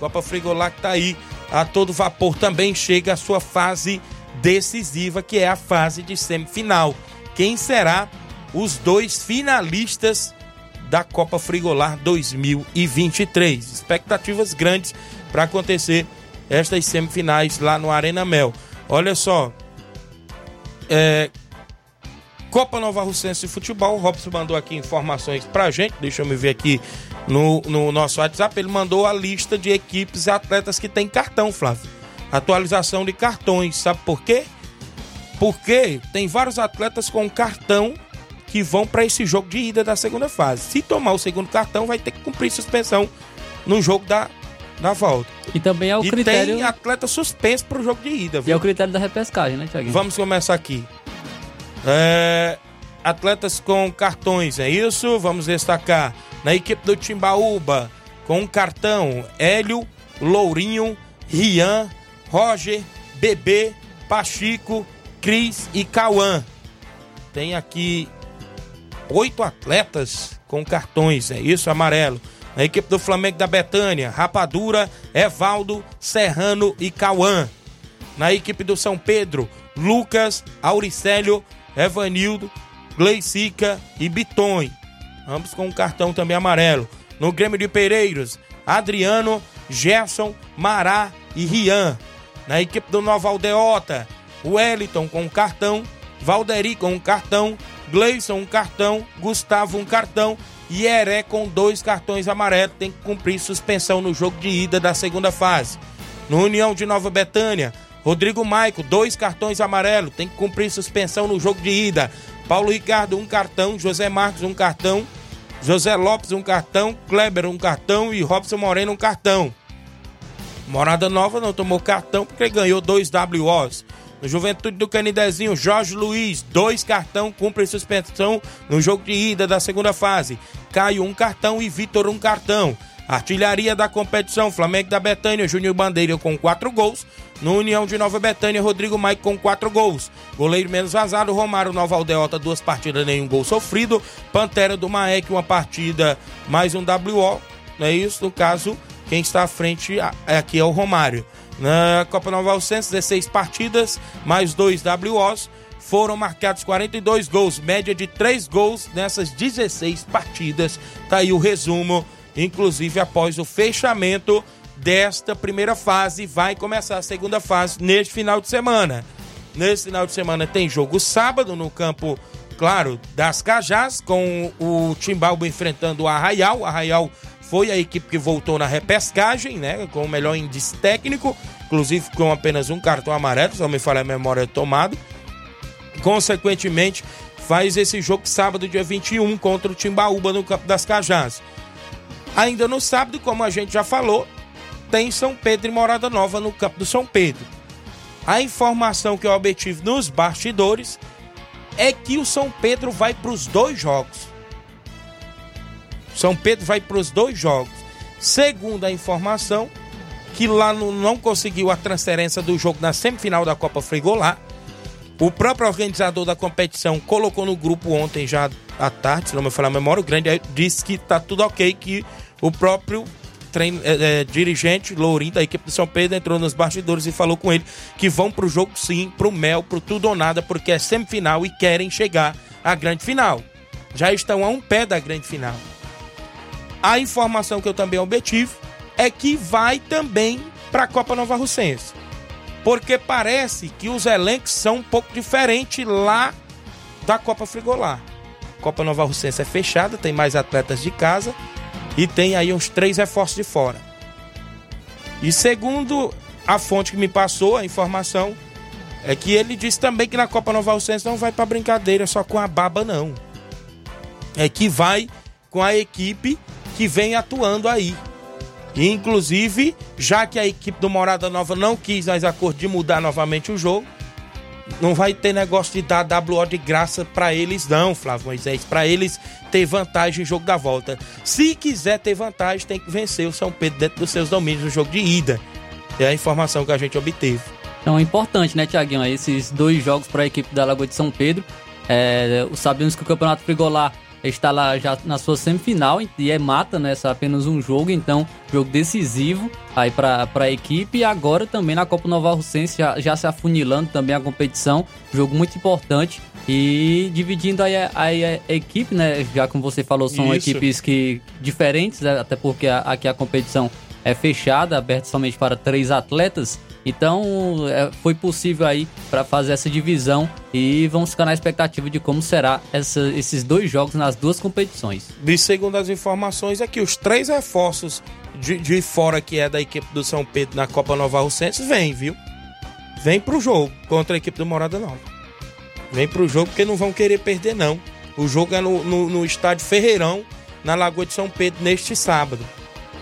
Speaker 1: Copa Frigolá que tá aí a todo vapor também chega a sua fase decisiva, que é a fase de semifinal quem será os dois finalistas da Copa Frigolar 2023. Expectativas grandes para acontecer estas semifinais lá no Arena Mel. Olha só, é, Copa Nova Russense de Futebol, o Robson mandou aqui informações pra gente, deixa eu me ver aqui no, no nosso WhatsApp, ele mandou a lista de equipes e atletas que tem cartão, Flávio. Atualização de cartões, sabe por quê? Porque tem vários atletas com cartão que vão para esse jogo de ida da segunda fase. Se tomar o segundo cartão, vai ter que cumprir suspensão no jogo da, da volta.
Speaker 2: E também é o
Speaker 1: e
Speaker 2: critério.
Speaker 1: tem atleta suspenso pro jogo de ida.
Speaker 2: Viu? E é o critério da repescagem, né, Thiago?
Speaker 1: Vamos começar aqui. É, atletas com cartões, é isso? Vamos destacar. Na equipe do Timbaúba, com um cartão, Hélio, Lourinho, Rian, Roger, Bebê, Pachico, Cris e Cauã. Tem aqui oito atletas com cartões, é isso, amarelo. Na equipe do Flamengo da Betânia, Rapadura, Evaldo, Serrano e Cauã. Na equipe do São Pedro, Lucas, Auricélio, Evanildo, Gleicica e Bitonho. Ambos com um cartão também amarelo. No Grêmio de Pereiros, Adriano, Gerson, Mará e Rian. Na equipe do Nova Aldeota, Wellington com um cartão, Valderi com um cartão, Gleison um cartão, Gustavo um cartão e Heré com dois cartões amarelos. Tem que cumprir suspensão no jogo de ida da segunda fase. No União de Nova Betânia, Rodrigo Maico, dois cartões amarelos, tem que cumprir suspensão no jogo de ida. Paulo Ricardo, um cartão. José Marcos, um cartão. José Lopes, um cartão. Kleber, um cartão. E Robson Moreno, um cartão. Morada Nova não tomou cartão porque ganhou dois WOs. No Juventude do Canidezinho, Jorge Luiz, dois cartão, cumpre suspensão no jogo de ida da segunda fase. Caio, um cartão e Vitor, um cartão. Artilharia da competição, Flamengo da Betânia, Júnior Bandeira com quatro gols. No União de Nova Betânia, Rodrigo Maico com quatro gols. Goleiro menos vazado, Romário Nova Aldeota, duas partidas, nenhum gol sofrido. Pantera do Maek, uma partida, mais um WO. Não é isso? No caso, quem está à frente aqui é o Romário. Na Copa Nova Alcense, 16 partidas, mais dois WOs. Foram marcados 42 gols, média de 3 gols nessas 16 partidas. Tá aí o resumo, inclusive após o fechamento desta primeira fase. Vai começar a segunda fase neste final de semana. Nesse final de semana tem jogo sábado no campo, claro, das Cajás, com o Timbalba enfrentando o Arraial. O Arraial foi a equipe que voltou na repescagem, né? Com o melhor índice técnico, inclusive com apenas um cartão amarelo, se não me falha a memória tomado. Consequentemente, faz esse jogo sábado, dia 21, contra o Timbaúba no Campo das Cajás. Ainda no sábado, como a gente já falou, tem São Pedro e Morada Nova no campo do São Pedro. A informação que eu obtive nos bastidores é que o São Pedro vai para os dois jogos. São Pedro vai para os dois jogos. Segundo a informação, que lá no, não conseguiu a transferência do jogo na semifinal da Copa Frigolá. O próprio organizador da competição colocou no grupo ontem já à tarde, se não me falar a memória, o grande disse que está tudo ok, que o próprio treino, é, é, dirigente Lourinho da equipe de São Pedro entrou nos bastidores e falou com ele que vão pro jogo sim, pro Mel, pro tudo ou nada, porque é semifinal e querem chegar à grande final. Já estão a um pé da grande final. A informação que eu também obtive é que vai também para a Copa Nova Russense. Porque parece que os elencos são um pouco diferentes lá da Copa Frigolar. Copa Nova Russense é fechada, tem mais atletas de casa e tem aí uns três reforços de fora. E segundo a fonte que me passou a informação, é que ele disse também que na Copa Nova Alcense não vai para brincadeira só com a baba, não. É que vai com a equipe que vem atuando aí. Inclusive, já que a equipe do Morada Nova não quis mais acordo de mudar novamente o jogo, não vai ter negócio de dar WO de graça para eles, não, Flávio Moisés. Para eles ter vantagem no jogo da volta. Se quiser ter vantagem, tem que vencer o São Pedro dentro dos seus domínios no jogo de ida. É a informação que a gente obteve.
Speaker 2: Então é importante, né, Tiaguinho? Esses dois jogos para a equipe da Lagoa de São Pedro. É, sabemos que o Campeonato Frigolar está lá já na sua semifinal e é mata, né? Só apenas um jogo, então jogo decisivo aí para a equipe e agora também na Copa Nova Russense já, já se afunilando também a competição, jogo muito importante E dividindo aí a, a, a, equipe, né? Já como você falou, são Isso. equipes que diferentes, né? até porque aqui a competição é fechada, aberta somente para três atletas. Então é, foi possível aí para fazer essa divisão e vamos ficar na expectativa de como será essa, esses dois jogos nas duas competições.
Speaker 1: E segundo as informações é que os três reforços de, de fora que é da equipe do São Pedro na Copa Nova Russense vem, viu? Vem pro jogo contra a equipe do Morada Nova. Vem pro jogo porque não vão querer perder não. O jogo é no, no, no estádio Ferreirão, na Lagoa de São Pedro, neste sábado.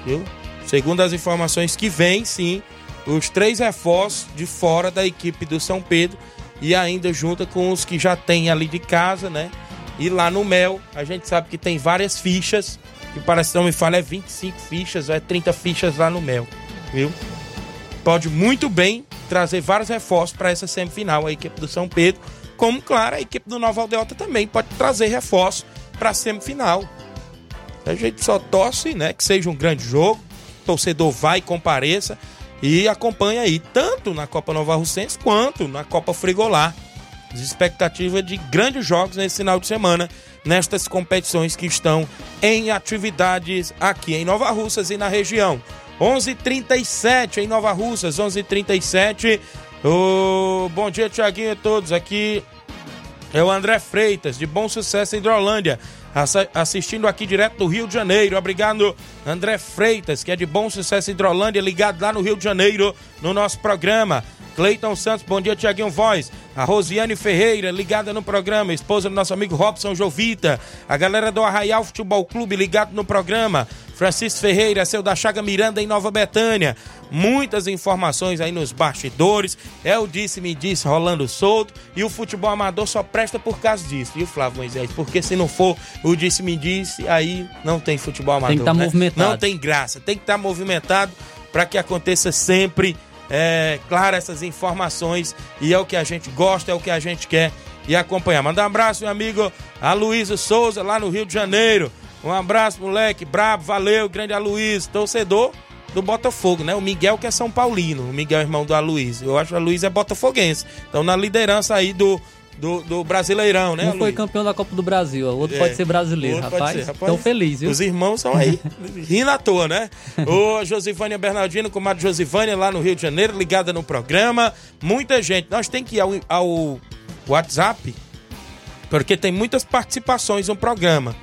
Speaker 1: Viu? Segundo as informações que vem, sim, os três reforços de fora da equipe do São Pedro e ainda junta com os que já tem ali de casa, né? E lá no Mel, a gente sabe que tem várias fichas, que parece que não me fala, é 25 fichas, é 30 fichas lá no Mel, viu? Pode muito bem trazer vários reforços para essa semifinal, a equipe do São Pedro, como, claro, a equipe do Nova Aldeota também pode trazer reforços para a semifinal. A gente só torce, né, que seja um grande jogo, torcedor vai e compareça, e acompanha aí, tanto na Copa Nova Russense quanto na Copa Frigolá. As expectativas de grandes jogos nesse final de semana, nestas competições que estão em atividades aqui em Nova Russas e na região. 11:37 em Nova Russas, 11:37. Oh, bom dia, Tiaguinho a todos. Aqui é o André Freitas, de Bom Sucesso Hidrolândia assistindo aqui direto do Rio de Janeiro. Obrigado, André Freitas, que é de Bom Sucesso Hidrolândia, ligado lá no Rio de Janeiro, no nosso programa. Cleiton Santos, bom dia, Tiaguinho Voz. A Rosiane Ferreira, ligada no programa. Esposa do nosso amigo Robson Jovita. A galera do Arraial Futebol Clube, ligado no programa. Francisco Ferreira, seu da Chaga Miranda em Nova Betânia. Muitas informações aí nos bastidores. É o disse-me disse rolando solto. E o futebol amador só presta por causa disso, viu, Flávio Moisés? Porque se não for o disse-me disse, aí não tem futebol amador.
Speaker 2: Tem que estar tá
Speaker 1: né?
Speaker 2: movimentado.
Speaker 1: Não tem graça. Tem que estar tá movimentado para que aconteça sempre, é, claro, essas informações. E é o que a gente gosta, é o que a gente quer e acompanhar. Manda um abraço, meu amigo Aloysio Souza, lá no Rio de Janeiro. Um abraço, moleque. Brabo, valeu, grande Aloysio, torcedor do Botafogo, né? O Miguel que é São Paulino, o Miguel é irmão do Aloysio. Eu acho que o Aloysio é botafoguense. Então na liderança aí do, do, do Brasileirão, né?
Speaker 2: Um foi campeão da Copa do Brasil, o outro é, pode ser brasileiro, rapaz. Ser, rapaz. Tão feliz, viu?
Speaker 1: Os irmãos são aí, rindo à toa, né? Ô Josivânia Bernardino, comadre Josivânia, lá no Rio de Janeiro, ligada no programa. Muita gente. Nós tem que ir ao, ao WhatsApp, porque tem muitas participações no programa.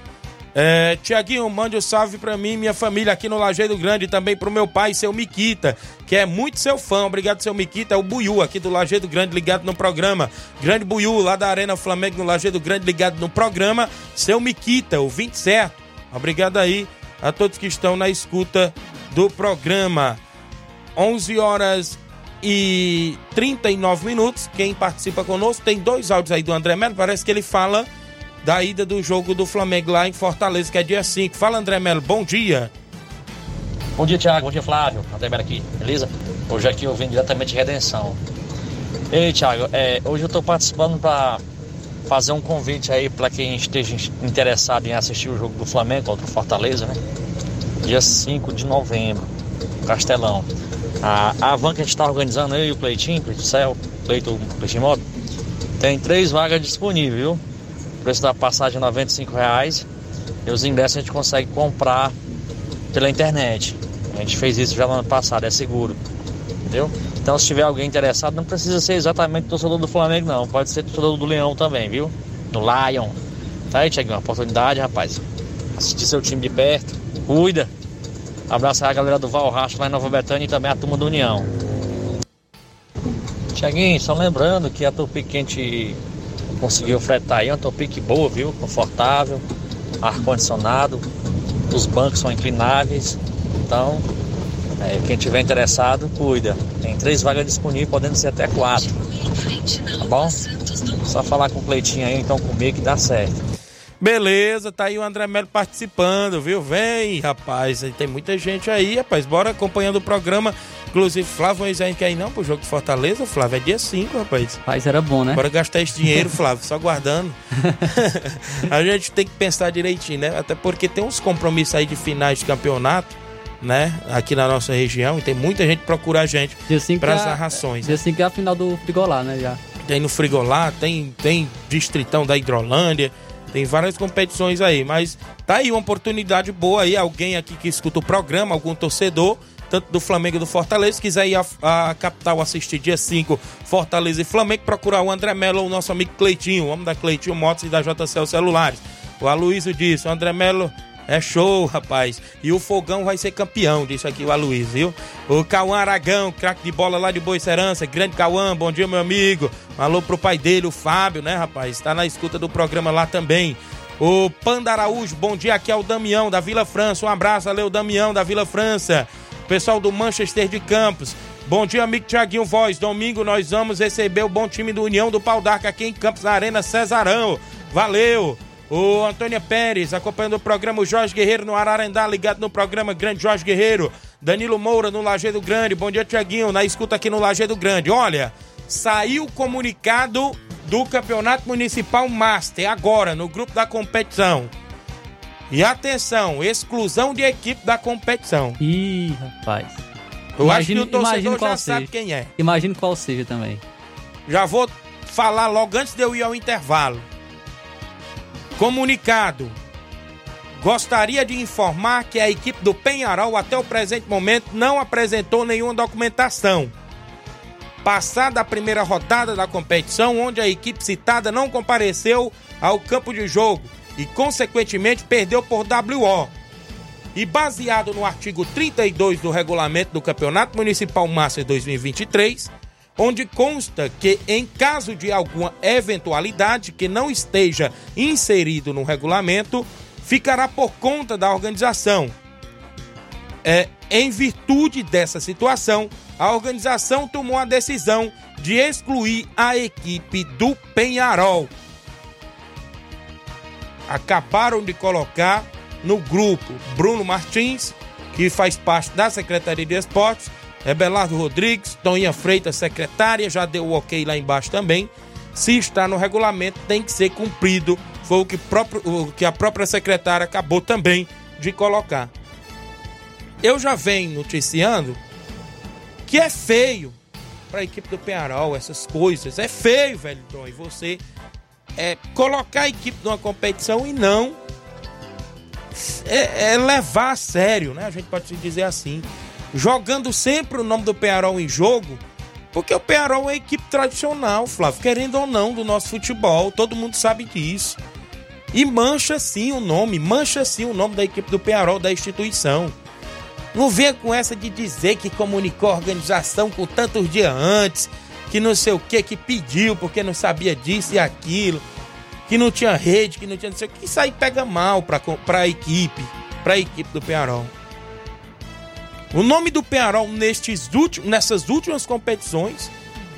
Speaker 1: É, Tiaguinho, mande um salve pra mim minha família aqui no Lajeiro Grande também pro meu pai, seu Miquita, que é muito seu fã. Obrigado, seu Miquita. É o Buiu aqui do Lajeiro Grande, ligado no programa. Grande Buiu, lá da Arena Flamengo, no Lajeiro Grande, ligado no programa. Seu Miquita, o 20 certo. Obrigado aí a todos que estão na escuta do programa. 11 horas e 39 minutos. Quem participa conosco tem dois áudios aí do André Melo. Parece que ele fala da ida do jogo do Flamengo lá em Fortaleza, que é dia 5. Fala, André Melo, bom dia.
Speaker 6: Bom dia, Thiago. Bom dia, Flávio. André Melo aqui, beleza? Hoje aqui eu venho diretamente de Redenção. Ei, Thiago, é, hoje eu estou participando para fazer um convite aí para quem esteja interessado em assistir o jogo do Flamengo contra o Fortaleza, né? Dia 5 de novembro, Castelão. A, a van que a gente está organizando, e o Cleitinho, Cleitinho Céu, Cleitinho Modo, tem três vagas disponíveis, viu? Preço da passagem é 95 reais. E os ingressos a gente consegue comprar pela internet. A gente fez isso já no ano passado, é seguro. Entendeu? Então se tiver alguém interessado, não precisa ser exatamente torcedor do Flamengo, não. Pode ser torcedor do Leão também, viu? Do Lion. Tá aí, Tiaguinho, uma oportunidade, rapaz. Assistir seu time de perto. Cuida. Abraço aí a galera do Valracho lá em Nova Betânia e também a turma do União. Tiaguinho, só lembrando que a Tupi Quente conseguiu fretar aí, uma Topic boa, viu? Confortável, ar-condicionado, os bancos são inclináveis, então é, quem tiver interessado, cuida. Tem três vagas disponíveis, podendo ser até quatro. Tá bom? Só falar com o Cleitinho aí, então comigo que dá certo.
Speaker 1: Beleza, tá aí o André Melo participando, viu? Vem, rapaz, tem muita gente aí, rapaz. Bora acompanhando o programa. Inclusive, Flávio Moisés quer ir não pro jogo de Fortaleza, Flávio, é dia 5, rapaz.
Speaker 2: Rapaz, era bom, né?
Speaker 1: Bora gastar esse dinheiro, Flávio, só guardando. a gente tem que pensar direitinho, né? Até porque tem uns compromissos aí de finais de campeonato, né? Aqui na nossa região, e tem muita gente que procura a gente para as narrações.
Speaker 2: Dia 5 é a final do Frigolá, né? Já.
Speaker 1: tem no Frigolá, tem, tem Distritão da Hidrolândia, tem várias competições aí, mas tá aí uma oportunidade boa aí, alguém aqui que escuta o programa, algum torcedor, tanto do Flamengo e do Fortaleza, quiser ir a, a capital assistir dia 5, Fortaleza e Flamengo, procurar o André Melo, o nosso amigo Cleitinho, o homem da Cleitinho Motos e da JCL Celulares. O Aloysio disse, o André Melo é show, rapaz. E o Fogão vai ser campeão, disse aqui o Aloysio, viu? O Cauã Aragão, craque de bola lá de Boa Serança. Grande Cauã, bom dia, meu amigo. Falou pro pai dele, o Fábio, né, rapaz? Está na escuta do programa lá também. O Panda Araújo, bom dia, aqui é o Damião da Vila França. Um abraço, valeu, Damião da Vila França. Pessoal do Manchester de Campos. Bom dia, amigo Tiaguinho Voz. Domingo nós vamos receber o bom time do União do Pau d'Arca aqui em Campos, na Arena Cesarão. Valeu! O Antônio Pérez acompanhando o programa o Jorge Guerreiro no Ararendá, ligado no programa Grande Jorge Guerreiro. Danilo Moura no Lajeado Grande. Bom dia, Tiaguinho, na escuta aqui no Lajeado Grande. Olha, saiu o comunicado do Campeonato Municipal Master agora no grupo da competição. E atenção, exclusão de equipe da competição.
Speaker 2: Ih, rapaz.
Speaker 1: Eu imagino, acho que o torcedor já
Speaker 2: seja.
Speaker 1: sabe quem é.
Speaker 2: Imagino qual seja também.
Speaker 1: Já vou falar logo antes de eu ir ao intervalo. Comunicado. Gostaria de informar que a equipe do Penharol até o presente momento não apresentou nenhuma documentação. Passada a primeira rodada da competição, onde a equipe citada não compareceu ao campo de jogo e, consequentemente, perdeu por WO. E baseado no artigo 32 do regulamento do Campeonato Municipal Master 2023, onde consta que, em caso de alguma eventualidade que não esteja inserido no regulamento, ficará por conta da organização. É, em virtude dessa situação, a organização tomou a decisão de excluir a equipe do Penharol. Acabaram de colocar no grupo Bruno Martins, que faz parte da Secretaria de Esportes, Belardo Rodrigues, Toninha Freitas, secretária, já deu o ok lá embaixo também. Se está no regulamento, tem que ser cumprido. Foi o que, próprio, o que a própria secretária acabou também de colocar. Eu já venho noticiando que é feio para a equipe do Penharol essas coisas. É feio, velho Tom, e você é, colocar a equipe numa competição e não é, é levar a sério, né? A gente pode dizer assim jogando sempre o nome do Penharol em jogo, porque o Penharol é uma equipe tradicional, Flávio, querendo ou não, do nosso futebol, todo mundo sabe disso. E mancha sim o nome, mancha sim o nome da equipe do Penharol, da instituição. Não venha com essa de dizer que comunicou a organização com tantos dias antes, que não sei o que, que pediu porque não sabia disso e aquilo, que não tinha rede, que não tinha não sei o que. Isso aí pega mal para a equipe, para a equipe do Penharol. O nome do Penharol nestes últimos, nessas últimas competições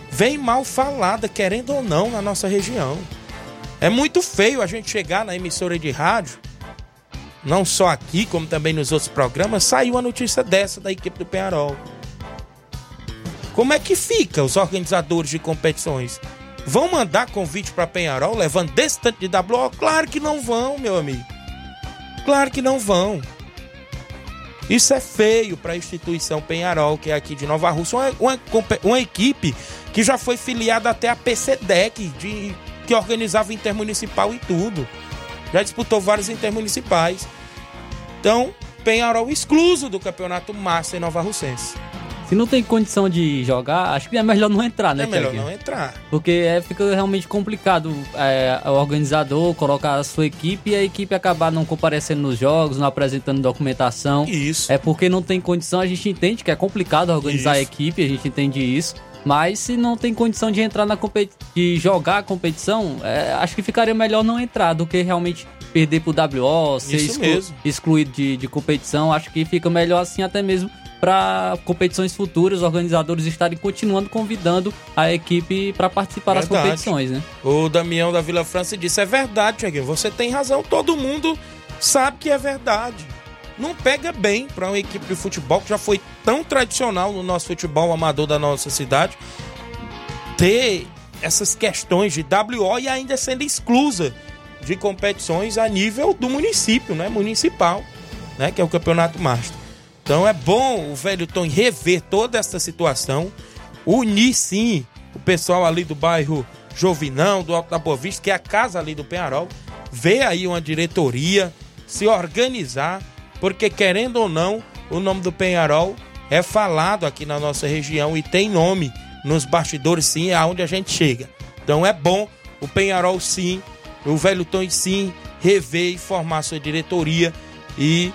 Speaker 1: vem mal falada, querendo ou não, na nossa região. É muito feio a gente chegar na emissora de rádio, não só aqui, como também nos outros programas, saiu a notícia dessa da equipe do Penharol. Como é que fica os organizadores de competições? Vão mandar convite para Penharol levando desse tanto de WO? Claro que não vão, meu amigo. Claro que não vão. Isso é feio para a instituição Penharol, que é aqui de Nova Rússia, uma, uma, uma, equipe que já foi filiada até a PCDEC, de, que organizava intermunicipal e tudo. Já disputou vários intermunicipais. Então, Penharol excluso do campeonato Master Nova Russense.
Speaker 2: Se não tem condição de jogar, acho que é melhor não entrar, né?
Speaker 1: É melhor não entrar.
Speaker 2: Porque é, fica realmente complicado é, o organizador colocar a sua equipe e a equipe acabar não comparecendo nos jogos, não apresentando documentação.
Speaker 1: Isso.
Speaker 2: É porque não tem condição, a gente entende que é complicado organizar isso. a equipe, a gente entende isso. Mas se não tem condição de entrar na competição, de jogar a competição, é, acho que ficaria melhor não entrar do que realmente perder pro WO, ser exclu excluído de, de competição. Acho que fica melhor assim até mesmo para competições futuras, os organizadores estarem continuando convidando a equipe para participar verdade. das competições, né?
Speaker 1: O Damião da Vila França disse: é verdade, Tiaguinho, você tem razão, todo mundo sabe que é verdade. Não pega bem para uma equipe de futebol que já foi tão tradicional no nosso futebol amador da nossa cidade ter essas questões de WO e ainda sendo exclusa de competições a nível do município, né? Municipal, né? Que é o Campeonato Master. Então é bom o velho Tom rever toda essa situação, unir sim o pessoal ali do bairro Jovinão, do Alto da Boa Vista, que é a casa ali do Penharol, ver aí uma diretoria, se organizar, porque querendo ou não, o nome do Penharol é falado aqui na nossa região e tem nome nos bastidores sim, aonde a gente chega. Então é bom o Penharol sim, o Velho Tom sim, rever e formar sua diretoria e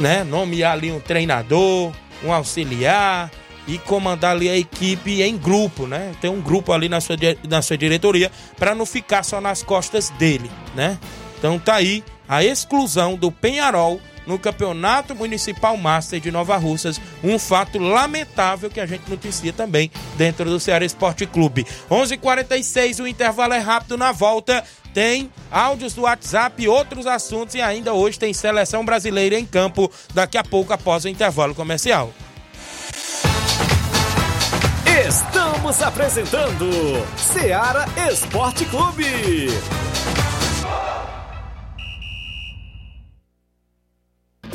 Speaker 1: né, nomear ali um treinador, um auxiliar e comandar ali a equipe em grupo, né? Tem um grupo ali na sua, na sua diretoria para não ficar só nas costas dele, né? Então tá aí a exclusão do Penharol no Campeonato Municipal Master de Nova Russas. Um fato lamentável que a gente noticia também dentro do Ceará Esporte Clube. 11:46 h 46 o intervalo é rápido na volta. Tem áudios do WhatsApp e outros assuntos e ainda hoje tem seleção brasileira em campo daqui a pouco após o intervalo comercial.
Speaker 3: Estamos apresentando Ceará Esporte Clube.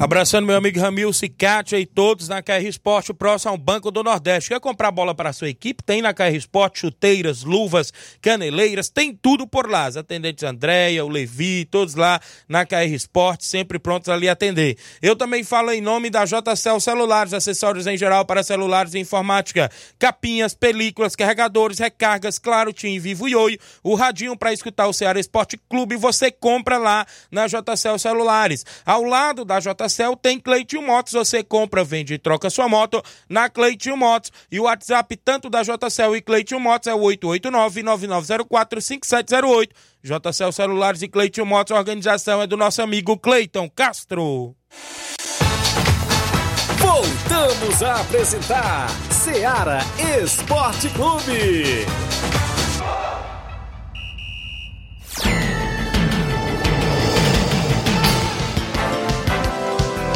Speaker 1: Abraçando meu amigo Ramilson e e todos na KR Esporte, próximo ao Banco do Nordeste. Quer comprar bola para sua equipe? Tem na KR Esporte chuteiras, luvas, caneleiras, tem tudo por lá. As atendentes Andréia, o Levi, todos lá na KR Esporte, sempre prontos ali a atender. Eu também falo em nome da JCL Celulares, acessórios em geral para celulares e informática, capinhas, películas, carregadores, recargas, claro, Tim, Vivo e Oi, o radinho para escutar o Ceará Esporte Clube, você compra lá na JCL Celulares. Ao lado da JCL Cell tem Cleitinho Motos. Você compra, vende e troca sua moto na Cleitinho Motos. E o WhatsApp tanto da JCL e Cleitinho Motos é o 889-9904-5708. JCL Celulares e Cleitinho Motos, a organização é do nosso amigo Cleiton Castro.
Speaker 3: Voltamos a apresentar Seara Esporte Clube.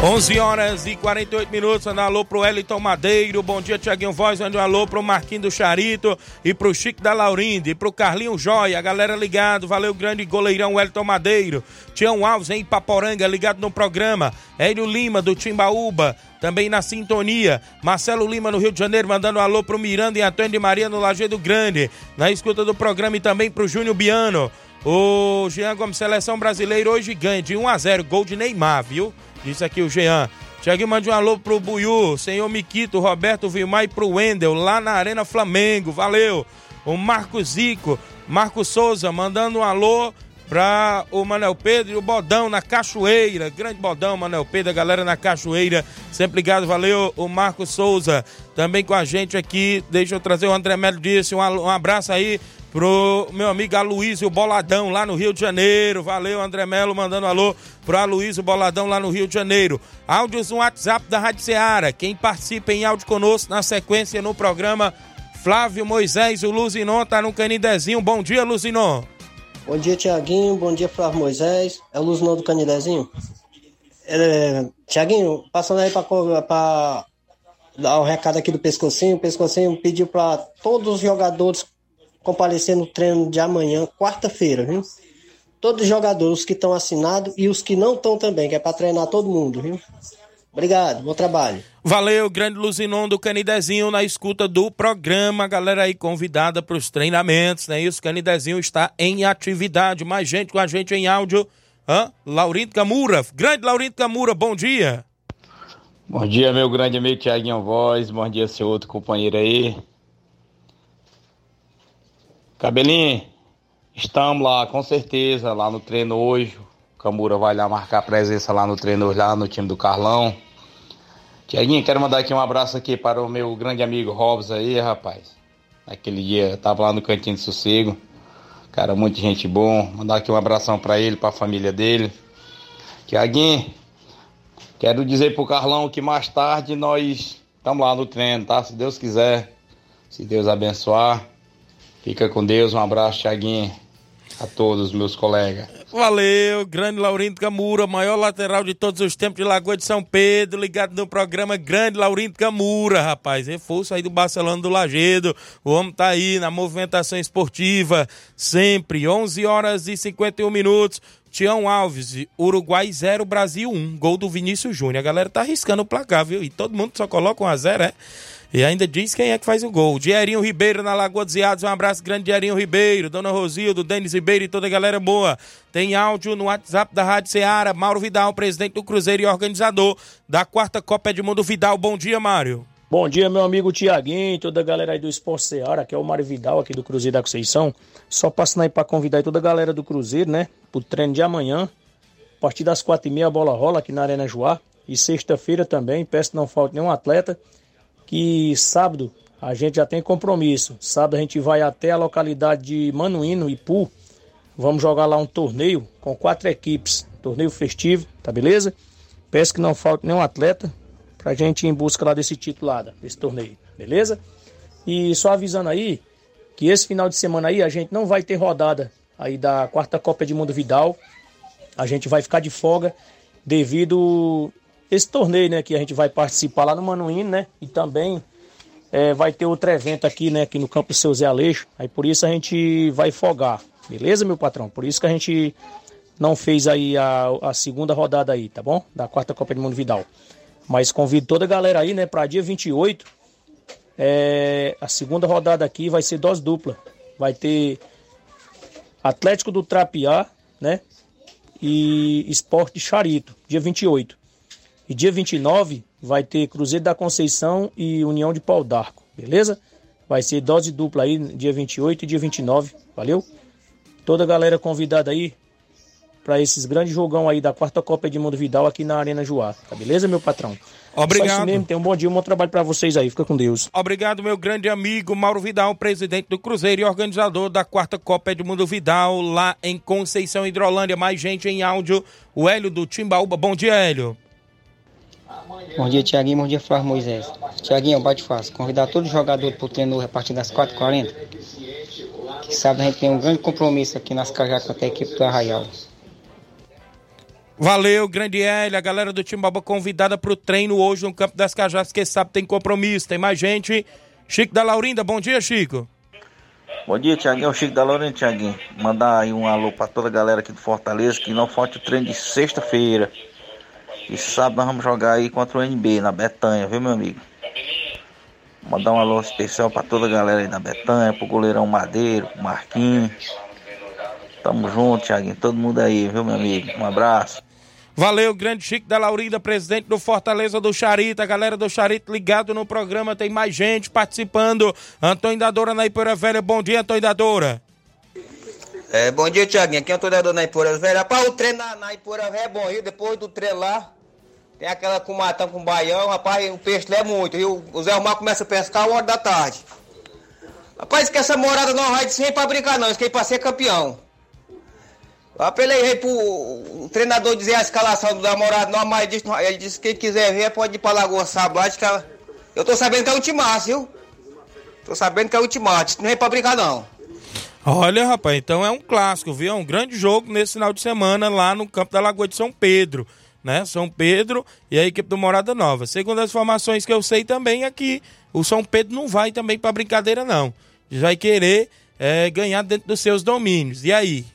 Speaker 1: 11 horas e 48 minutos, manda um alô pro Eliton Madeiro, bom dia Tiaguinho Voz, manda um alô pro Marquinho do Charito e pro Chico da Laurinde, e pro Carlinho Joia, a galera ligado, valeu grande goleirão Eliton Madeiro, Tião Alves em Paporanga, ligado no programa, Hélio Lima do Timbaúba, também na sintonia, Marcelo Lima no Rio de Janeiro, mandando um alô pro Miranda e Antônio de Maria no Lajeado Grande, na escuta do programa e também pro Júnior Biano, o Jean Gomes, seleção brasileira hoje ganha de 1 a 0 gol de Neymar, viu? Disse aqui o Jean. Tiaguinho mande um alô pro Buiú, senhor Miquito, Roberto Vilmar e pro Wendel, lá na Arena Flamengo. Valeu. O Marco Zico, Marco Souza, mandando um alô para o Manel Pedro e o Bodão na Cachoeira. Grande Bodão, Manel Pedro, a galera na Cachoeira. Sempre ligado, valeu. O Marco Souza também com a gente aqui. Deixa eu trazer o André Melo disse. Um, um abraço aí pro meu amigo Aloysio Boladão lá no Rio de Janeiro. Valeu, André Melo, mandando alô pro Aloysio Boladão lá no Rio de Janeiro. Áudios no WhatsApp da Rádio Ceará. Quem participa em áudio conosco na sequência no programa Flávio Moisés, o Luzinon tá no Canidezinho. Bom dia, Luzinon.
Speaker 7: Bom dia, Tiaguinho. Bom dia, Flávio Moisés. É o Luzinon do Canidezinho. É, Tiaguinho, passando aí para dar um recado aqui do Pescocinho. O Pescocinho pediu para todos os jogadores comparecer no treino de amanhã, quarta-feira, viu? Todos os jogadores, os que estão assinados e os que não estão também, que é para treinar todo mundo, viu? Obrigado, bom trabalho.
Speaker 1: Valeu, grande Luzinon do Canidezinho na escuta do programa. Galera aí convidada para os treinamentos, né? Isso, Canidezinho está em atividade. Mais gente com a gente em áudio. Hã? Laurindo Camura. Grande Laurindo Camura, bom dia.
Speaker 8: Bom dia, meu grande amigo Tiaguinho Voz. Bom dia, seu outro companheiro aí. Cabelinho, estamos lá, com certeza, lá no treino hoje. Camura vai lá marcar presença lá no treino lá no time do Carlão. Tiaguinho, quero mandar aqui um abraço aqui para o meu grande amigo Robson aí, rapaz. Naquele dia, tava lá no Cantinho de Sossego. Cara, muita gente bom. Mandar aqui um abração para ele, para a família dele. Tiaguinho, quero dizer pro Carlão que mais tarde nós Tamo lá no treino, tá? Se Deus quiser, se Deus abençoar. Fica com Deus, um abraço, Thiaguinho, a todos meus colegas.
Speaker 1: Valeu, grande Laurindo Camura, maior lateral de todos os tempos de Lagoa de São Pedro, ligado no programa Grande Laurindo Camura, rapaz. Reforço aí do Barcelona do Lagedo. O homem tá aí na movimentação esportiva, sempre. 11 horas e 51 minutos. Tião Alves, Uruguai 0, Brasil 1. Gol do Vinícius Júnior. A galera tá arriscando o placar, viu? E todo mundo só coloca 1 a 0 é? E ainda diz quem é que faz o gol. Dierinho Ribeiro na Lagoa dos Iados. Um abraço grande, Dierinho Ribeiro. Dona Rosildo, Denis Ribeiro e toda a galera boa. Tem áudio no WhatsApp da Rádio Ceará. Mauro Vidal, presidente do Cruzeiro e organizador da quarta Copa Edmundo Vidal. Bom dia, Mário.
Speaker 9: Bom dia, meu amigo Tiaguinho, toda a galera aí do Esporte Ceará, que é o Mário Vidal aqui do Cruzeiro da Conceição. Só passando aí para convidar toda a galera do Cruzeiro, né? Pro treino de amanhã. A partir das quatro e meia a bola rola aqui na Arena Joá. E sexta-feira também, peço que não falte nenhum atleta. Que sábado a gente já tem compromisso. Sábado a gente vai até a localidade de Manuíno, Ipu. Vamos jogar lá um torneio com quatro equipes. Torneio festivo, tá beleza? Peço que não falte nenhum atleta pra gente ir em busca lá desse título lá, desse torneio, beleza? E só avisando aí que esse final de semana aí a gente não vai ter rodada aí da quarta Copa de Mundo Vidal. A gente vai ficar de folga devido esse torneio, né, que a gente vai participar lá no Manuíno, né? E também é, vai ter outro evento aqui, né, aqui no Campo Seu Zé Aleixo. Aí por isso a gente vai folgar, beleza, meu patrão? Por isso que a gente não fez aí a, a segunda rodada aí, tá bom? Da quarta Copa de Mundo Vidal. Mas convido toda a galera aí, né, para dia 28. É, a segunda rodada aqui vai ser dose dupla. Vai ter Atlético do Trapiá, né? E Esporte Charito, dia 28. E dia 29 vai ter Cruzeiro da Conceição e União de Pau d'Arco, beleza? Vai ser dose dupla aí, dia 28 e dia 29, valeu? Toda a galera convidada aí, para esses grandes jogão aí da quarta Copa Edmundo Vidal aqui na Arena Joá. Tá beleza, meu patrão?
Speaker 1: Obrigado.
Speaker 9: Mesmo, tem um bom dia, um bom trabalho para vocês aí. Fica com Deus.
Speaker 1: Obrigado, meu grande amigo Mauro Vidal, presidente do Cruzeiro e organizador da quarta Copa Edmundo Vidal, lá em Conceição Hidrolândia. Mais gente em áudio. O Hélio do Timbaúba. Bom dia, Hélio.
Speaker 10: Bom dia, Tiaguinho. Bom dia, Flávio Moisés. Tiaguinho, bate fácil. Convidar todo jogador para o treino a partir das 4h40. Que sabe a gente tem um grande compromisso aqui nas Cajacas com a equipe do Arraial.
Speaker 1: Valeu, grande Hélio, a galera do Timbaba convidada para o treino hoje no Campo das Cajás, que sabe tem compromisso, tem mais gente. Chico da Laurinda, bom dia, Chico.
Speaker 11: Bom dia, Tiaguinho, o Chico da Laurinda, Tiaguinho. Mandar aí um alô para toda a galera aqui do Fortaleza, que não falte o treino de sexta-feira. E sábado nós vamos jogar aí contra o NB, na Betanha, viu, meu amigo? Mandar um alô especial para toda a galera aí da Betanha, pro goleirão Madeiro, pro Marquinhos. Tamo junto, Thiaguinho. Todo mundo aí, viu, meu amigo? Um abraço.
Speaker 1: Valeu, grande Chico da Laurinda, presidente do Fortaleza do Charita. Galera do Charita ligado no programa, tem mais gente participando. Antônio Dadora na Ipoeira Velha. Bom dia, Antônio Dadora.
Speaker 12: É, bom dia, Tiaguinho. Aqui é o Dadora na Ipoeira Velha. Rapaz, o treino na, na Ipoeira Velha é bom, viu? Depois do treino lá, tem aquela com matão com baião. Rapaz, o peixe é muito, viu? O Zé Omar começa a pescar uma hora da tarde. Rapaz, que essa morada não vai sem pra brincar, não. Isso que é pra ser campeão. Eu apelei aí pro treinador dizer a escalação do namorado normal. Ele disse, ele disse que quem quiser ver pode ir pra Lagoa Sábado. Eu tô sabendo que é o ultimato, viu? Tô sabendo que é o ultimato. Não é pra brincar, não.
Speaker 1: Olha, rapaz, então é um clássico, viu? É um grande jogo nesse final de semana lá no campo da Lagoa de São Pedro. Né? São Pedro e a equipe do Morada Nova. Segundo as informações que eu sei também aqui, o São Pedro não vai também para brincadeira, não. Vai querer é, ganhar dentro dos seus domínios. E aí?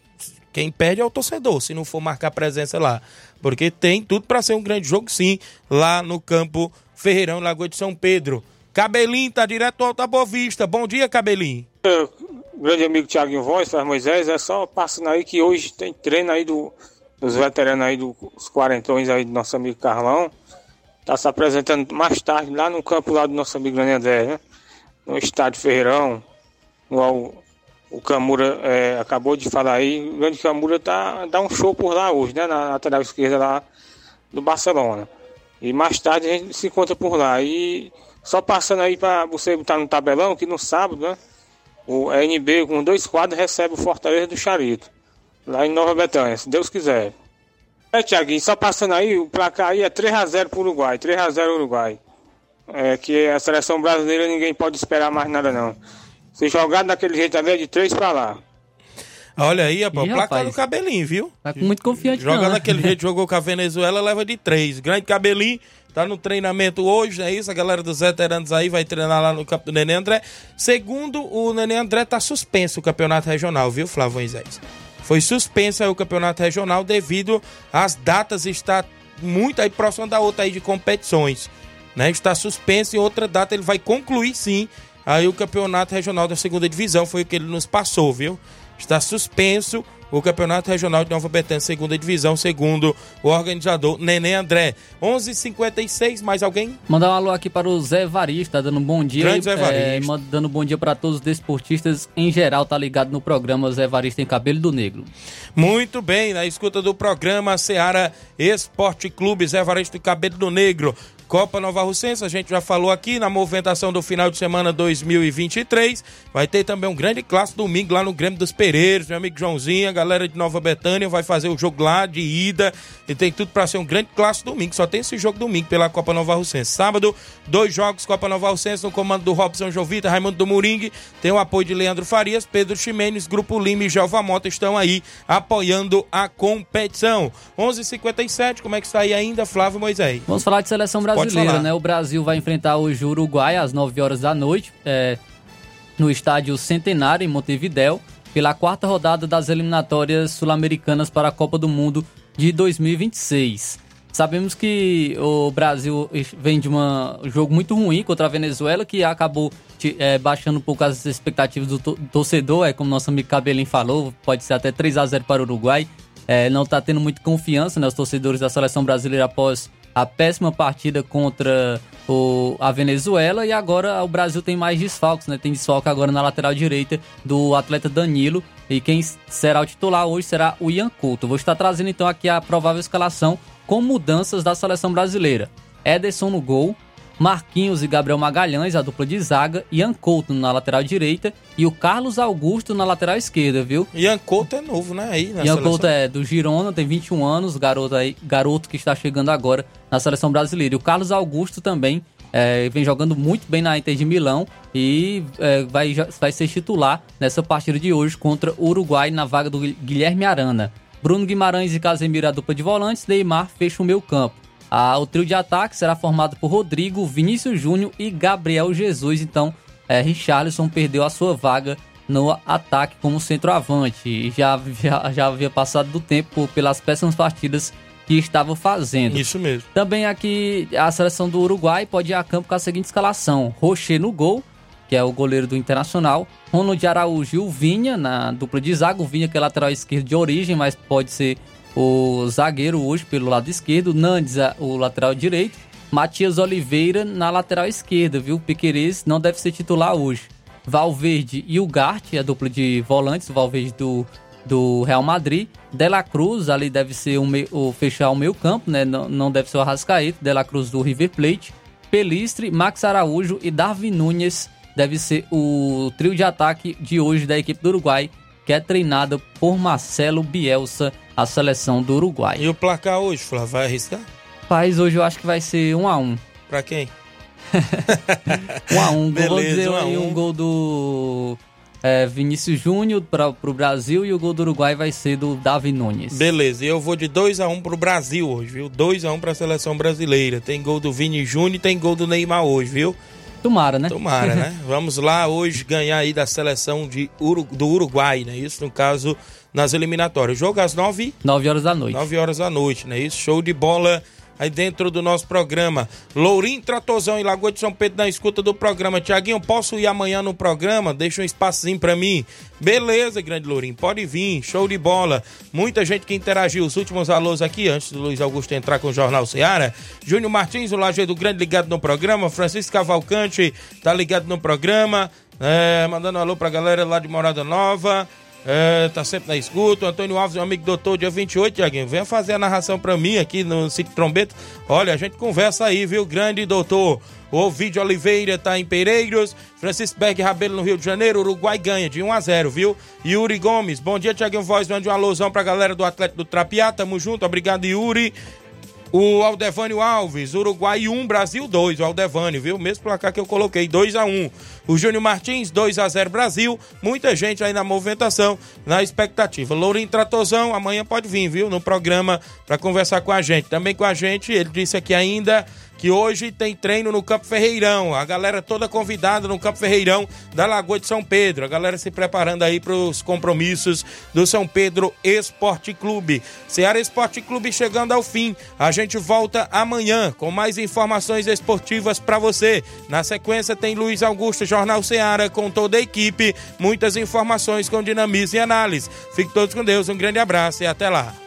Speaker 1: Quem perde é o torcedor, se não for marcar presença lá. Porque tem tudo para ser um grande jogo, sim, lá no campo Ferreirão, Lagoa de São Pedro. Cabelinho tá direto ao Alta Boa Vista. Bom dia, Cabelinho.
Speaker 13: Grande amigo Thiago Voz, Faz Moisés, é só passando aí que hoje tem treino aí do, dos veteranos aí, dos quarentões aí do nosso amigo Carlão. Tá se apresentando mais tarde lá no campo lá do nosso amigo Grande André, né? No estádio Ferreirão, no o Camura é, acabou de falar aí, o grande Camura tá, dá um show por lá hoje, né? Na lateral esquerda lá do Barcelona. E mais tarde a gente se encontra por lá. E só passando aí para você botar no tabelão que no sábado, né? O NB com dois quadros recebe o Fortaleza do Charito. Lá em Nova Betânia, se Deus quiser. É, Thiaguinho, só passando aí, o placar aí é 3x0 pro Uruguai, 3x0 Uruguai. é, que a seleção brasileira ninguém pode esperar mais nada não. Se jogar daquele jeito ali é de três pra lá.
Speaker 1: Olha aí, o placar
Speaker 2: rapaz.
Speaker 1: do cabelinho, viu?
Speaker 2: Tá com muito confiante
Speaker 1: Joga
Speaker 2: não, né?
Speaker 1: daquele jeito, jogou com a Venezuela, leva de três. Grande cabelinho, tá no treinamento hoje, é isso? A galera dos veteranos aí vai treinar lá no campo do Nenê André. Segundo, o Nenê André tá suspenso o campeonato regional, viu, Flávio Moisés? Foi suspenso aí o campeonato regional devido às datas estar muito aí próxima da outra aí de competições, né? Está suspenso em outra data ele vai concluir sim aí o campeonato regional da segunda divisão, foi o que ele nos passou, viu? Está suspenso o Campeonato Regional de Nova Betânia, segunda divisão, segundo o organizador Nenê André. 11:56 mais alguém?
Speaker 2: Mandar um alô aqui para o Zé Evaristo, tá dando um bom dia.
Speaker 1: Grande Zé
Speaker 2: É,
Speaker 1: Evaristo.
Speaker 2: mandando um bom dia para todos os desportistas em geral, tá ligado no programa Zé Evaristo em Cabelo do Negro.
Speaker 1: Muito bem, na escuta do programa Seara Esporte Clube, Zé Varesto Cabelo do Negro. Copa Nova Russense, a gente já falou aqui na movimentação do final de semana 2023. Vai ter também um grande clássico domingo lá no Grêmio dos Pereiros. Meu amigo Joãozinho, a galera de Nova Betânia vai fazer o jogo lá de ida. E tem tudo para ser um grande clássico domingo. Só tem esse jogo domingo pela Copa Nova Russense. Sábado, dois jogos Copa Nova Russense no comando do Robson Jovita, Raimundo do Moringue. Tem o apoio de Leandro Farias, Pedro Ximenes, Grupo Lima e Gelva Mota estão aí apoiando a competição. 11:57 como é que está aí ainda, Flávio Moisés?
Speaker 2: Vamos falar de seleção
Speaker 1: Pode
Speaker 2: brasileira, né? O Brasil vai enfrentar hoje o Uruguai às 9 horas da noite, é, no estádio Centenário, em Montevidéu, pela quarta rodada das eliminatórias sul-americanas para a Copa do Mundo de 2026. Sabemos que o Brasil vem de uma- um jogo muito ruim contra a Venezuela, que acabou é, baixando um pouco as expectativas do, to- do torcedor. É como nosso amigo Cabelinho falou, pode ser até 3 a 0 para o Uruguai. É, não está tendo muita confiança, né, os torcedores da seleção brasileira após a péssima partida contra o- a Venezuela e agora o Brasil tem mais desfalques, né? Tem desfalque agora na lateral direita do atleta Danilo e quem será o titular hoje será o Ian Couto. Vou estar trazendo então aqui a provável escalação com mudanças da seleção brasileira. Ederson no gol, Marquinhos e Gabriel Magalhães, a dupla de zaga, Ian Couto na lateral direita e o Carlos Augusto na lateral esquerda, viu?
Speaker 1: Ian Couto é novo, né? Aí na
Speaker 2: Ian
Speaker 1: seleção.
Speaker 2: Couto é do Girona, tem 21 anos, garoto, aí, garoto que está chegando agora na seleção brasileira. E o Carlos Augusto também é, vem jogando muito bem na Inter de Milão e é, vai, vai ser titular nessa partida de hoje contra o Uruguai na vaga do Guilherme Arana. Bruno Guimarães e Casemiro a dupla de volantes, Neymar fecha o meio campo. Ah, o trio de ataque será formado por Rodrigo, Vinícius Júnior e Gabriel Jesus. Então, é, Richarlison perdeu a sua vaga no ataque como centroavante. E Já, já, já havia passado do tempo pelas péssimas partidas que estava fazendo.
Speaker 1: Isso mesmo.
Speaker 2: Também aqui a seleção do Uruguai pode ir a campo com a seguinte escalação: Rocher no gol, que é o goleiro do Internacional, Ronald Araújo e o Vinha na dupla de zaga. O Vinha que é lateral esquerdo de origem, mas pode ser o zagueiro hoje pelo lado esquerdo, Nandes o lateral direito, Matias Oliveira na lateral esquerda, viu? Piquerez não deve ser titular hoje. Valverde e o Gart, a dupla de volantes, o Valverde do, do Real Madrid. Dela Cruz, ali deve ser o fechar o meio campo, né? Não, não deve ser o Arrascaeta. Dela Cruz do River Plate. Pelistre, Max Araújo e Darwin Nunes deve ser o trio de ataque de hoje da equipe do Uruguai, que é treinada por Marcelo Bielsa, a seleção do Uruguai.
Speaker 1: E o placar hoje, Flávio, vai arriscar?
Speaker 2: Paz, hoje eu acho que vai ser 1 a 1
Speaker 1: Pra quem?
Speaker 2: 1 a 1 Vou
Speaker 1: Beleza,
Speaker 2: dizer
Speaker 1: 1 a
Speaker 2: aí
Speaker 1: 1.
Speaker 2: um gol do é, Vinícius Júnior para o Brasil e o gol do Uruguai vai ser do Davi Nunes.
Speaker 1: Beleza, e eu vou de 2x1 pro Brasil hoje, viu? 2x1 pra seleção brasileira. Tem gol do Vini Júnior e tem gol do Neymar hoje, viu?
Speaker 2: Tomara, né?
Speaker 1: Tomara, né? Vamos lá hoje ganhar aí da seleção de Uru- do Uruguai, né? Isso no caso nas eliminatórias. Jogo às 9
Speaker 2: 9 horas da noite.
Speaker 1: 9 horas da noite, né? Isso, show de bola aí dentro do nosso programa. Lourinho Tratozão em Lagoa de São Pedro na escuta do programa. Tiaguinho, posso ir amanhã no programa? Deixa um espacinho pra mim. Beleza, grande Lourinho, pode vir. Show de bola. Muita gente que interagiu. Os últimos alôs aqui, antes do Luiz Augusto entrar com o Jornal Seara. Júnior Martins, o Lajeiro do Grande ligado no programa. Francisco Cavalcante tá ligado no programa. É, mandando um alô pra galera lá de Morada Nova. É, tá sempre na escuta. O Antônio Alves, meu amigo doutor, dia 28, Tiaguinho. Venha fazer a narração pra mim aqui no Sítio Trombeta. Olha, a gente conversa aí, viu? Grande doutor. O Ovidio Oliveira tá em Pereiros. Francisco Berg Rabelo no Rio de Janeiro. Uruguai ganha de 1 a 0 viu? Yuri Gomes. Bom dia, Tiaguinho Voz. Mande um alôzão pra galera do Atlético do Trapiá. Tamo junto. Obrigado, Yuri. O Aldevânio Alves, Uruguai 1, Brasil 2. O Aldevânio, viu? Mesmo placar que eu coloquei, 2 a 1 O Júnior Martins, 2 a 0 Brasil. Muita gente aí na movimentação, na expectativa. Lourinho Tratozão, amanhã pode vir, viu? No programa para conversar com a gente. Também com a gente, ele disse aqui ainda que hoje tem treino no Campo Ferreirão. A galera toda convidada no Campo Ferreirão da Lagoa de São Pedro. A galera se preparando aí para os compromissos do São Pedro Esporte Clube. Ceará Esporte Clube chegando ao fim. A gente volta amanhã com mais informações esportivas para você. Na sequência tem Luiz Augusto, Jornal Ceará, com toda a equipe. Muitas informações com dinamismo e análise. Fiquem todos com Deus. Um grande abraço e até lá.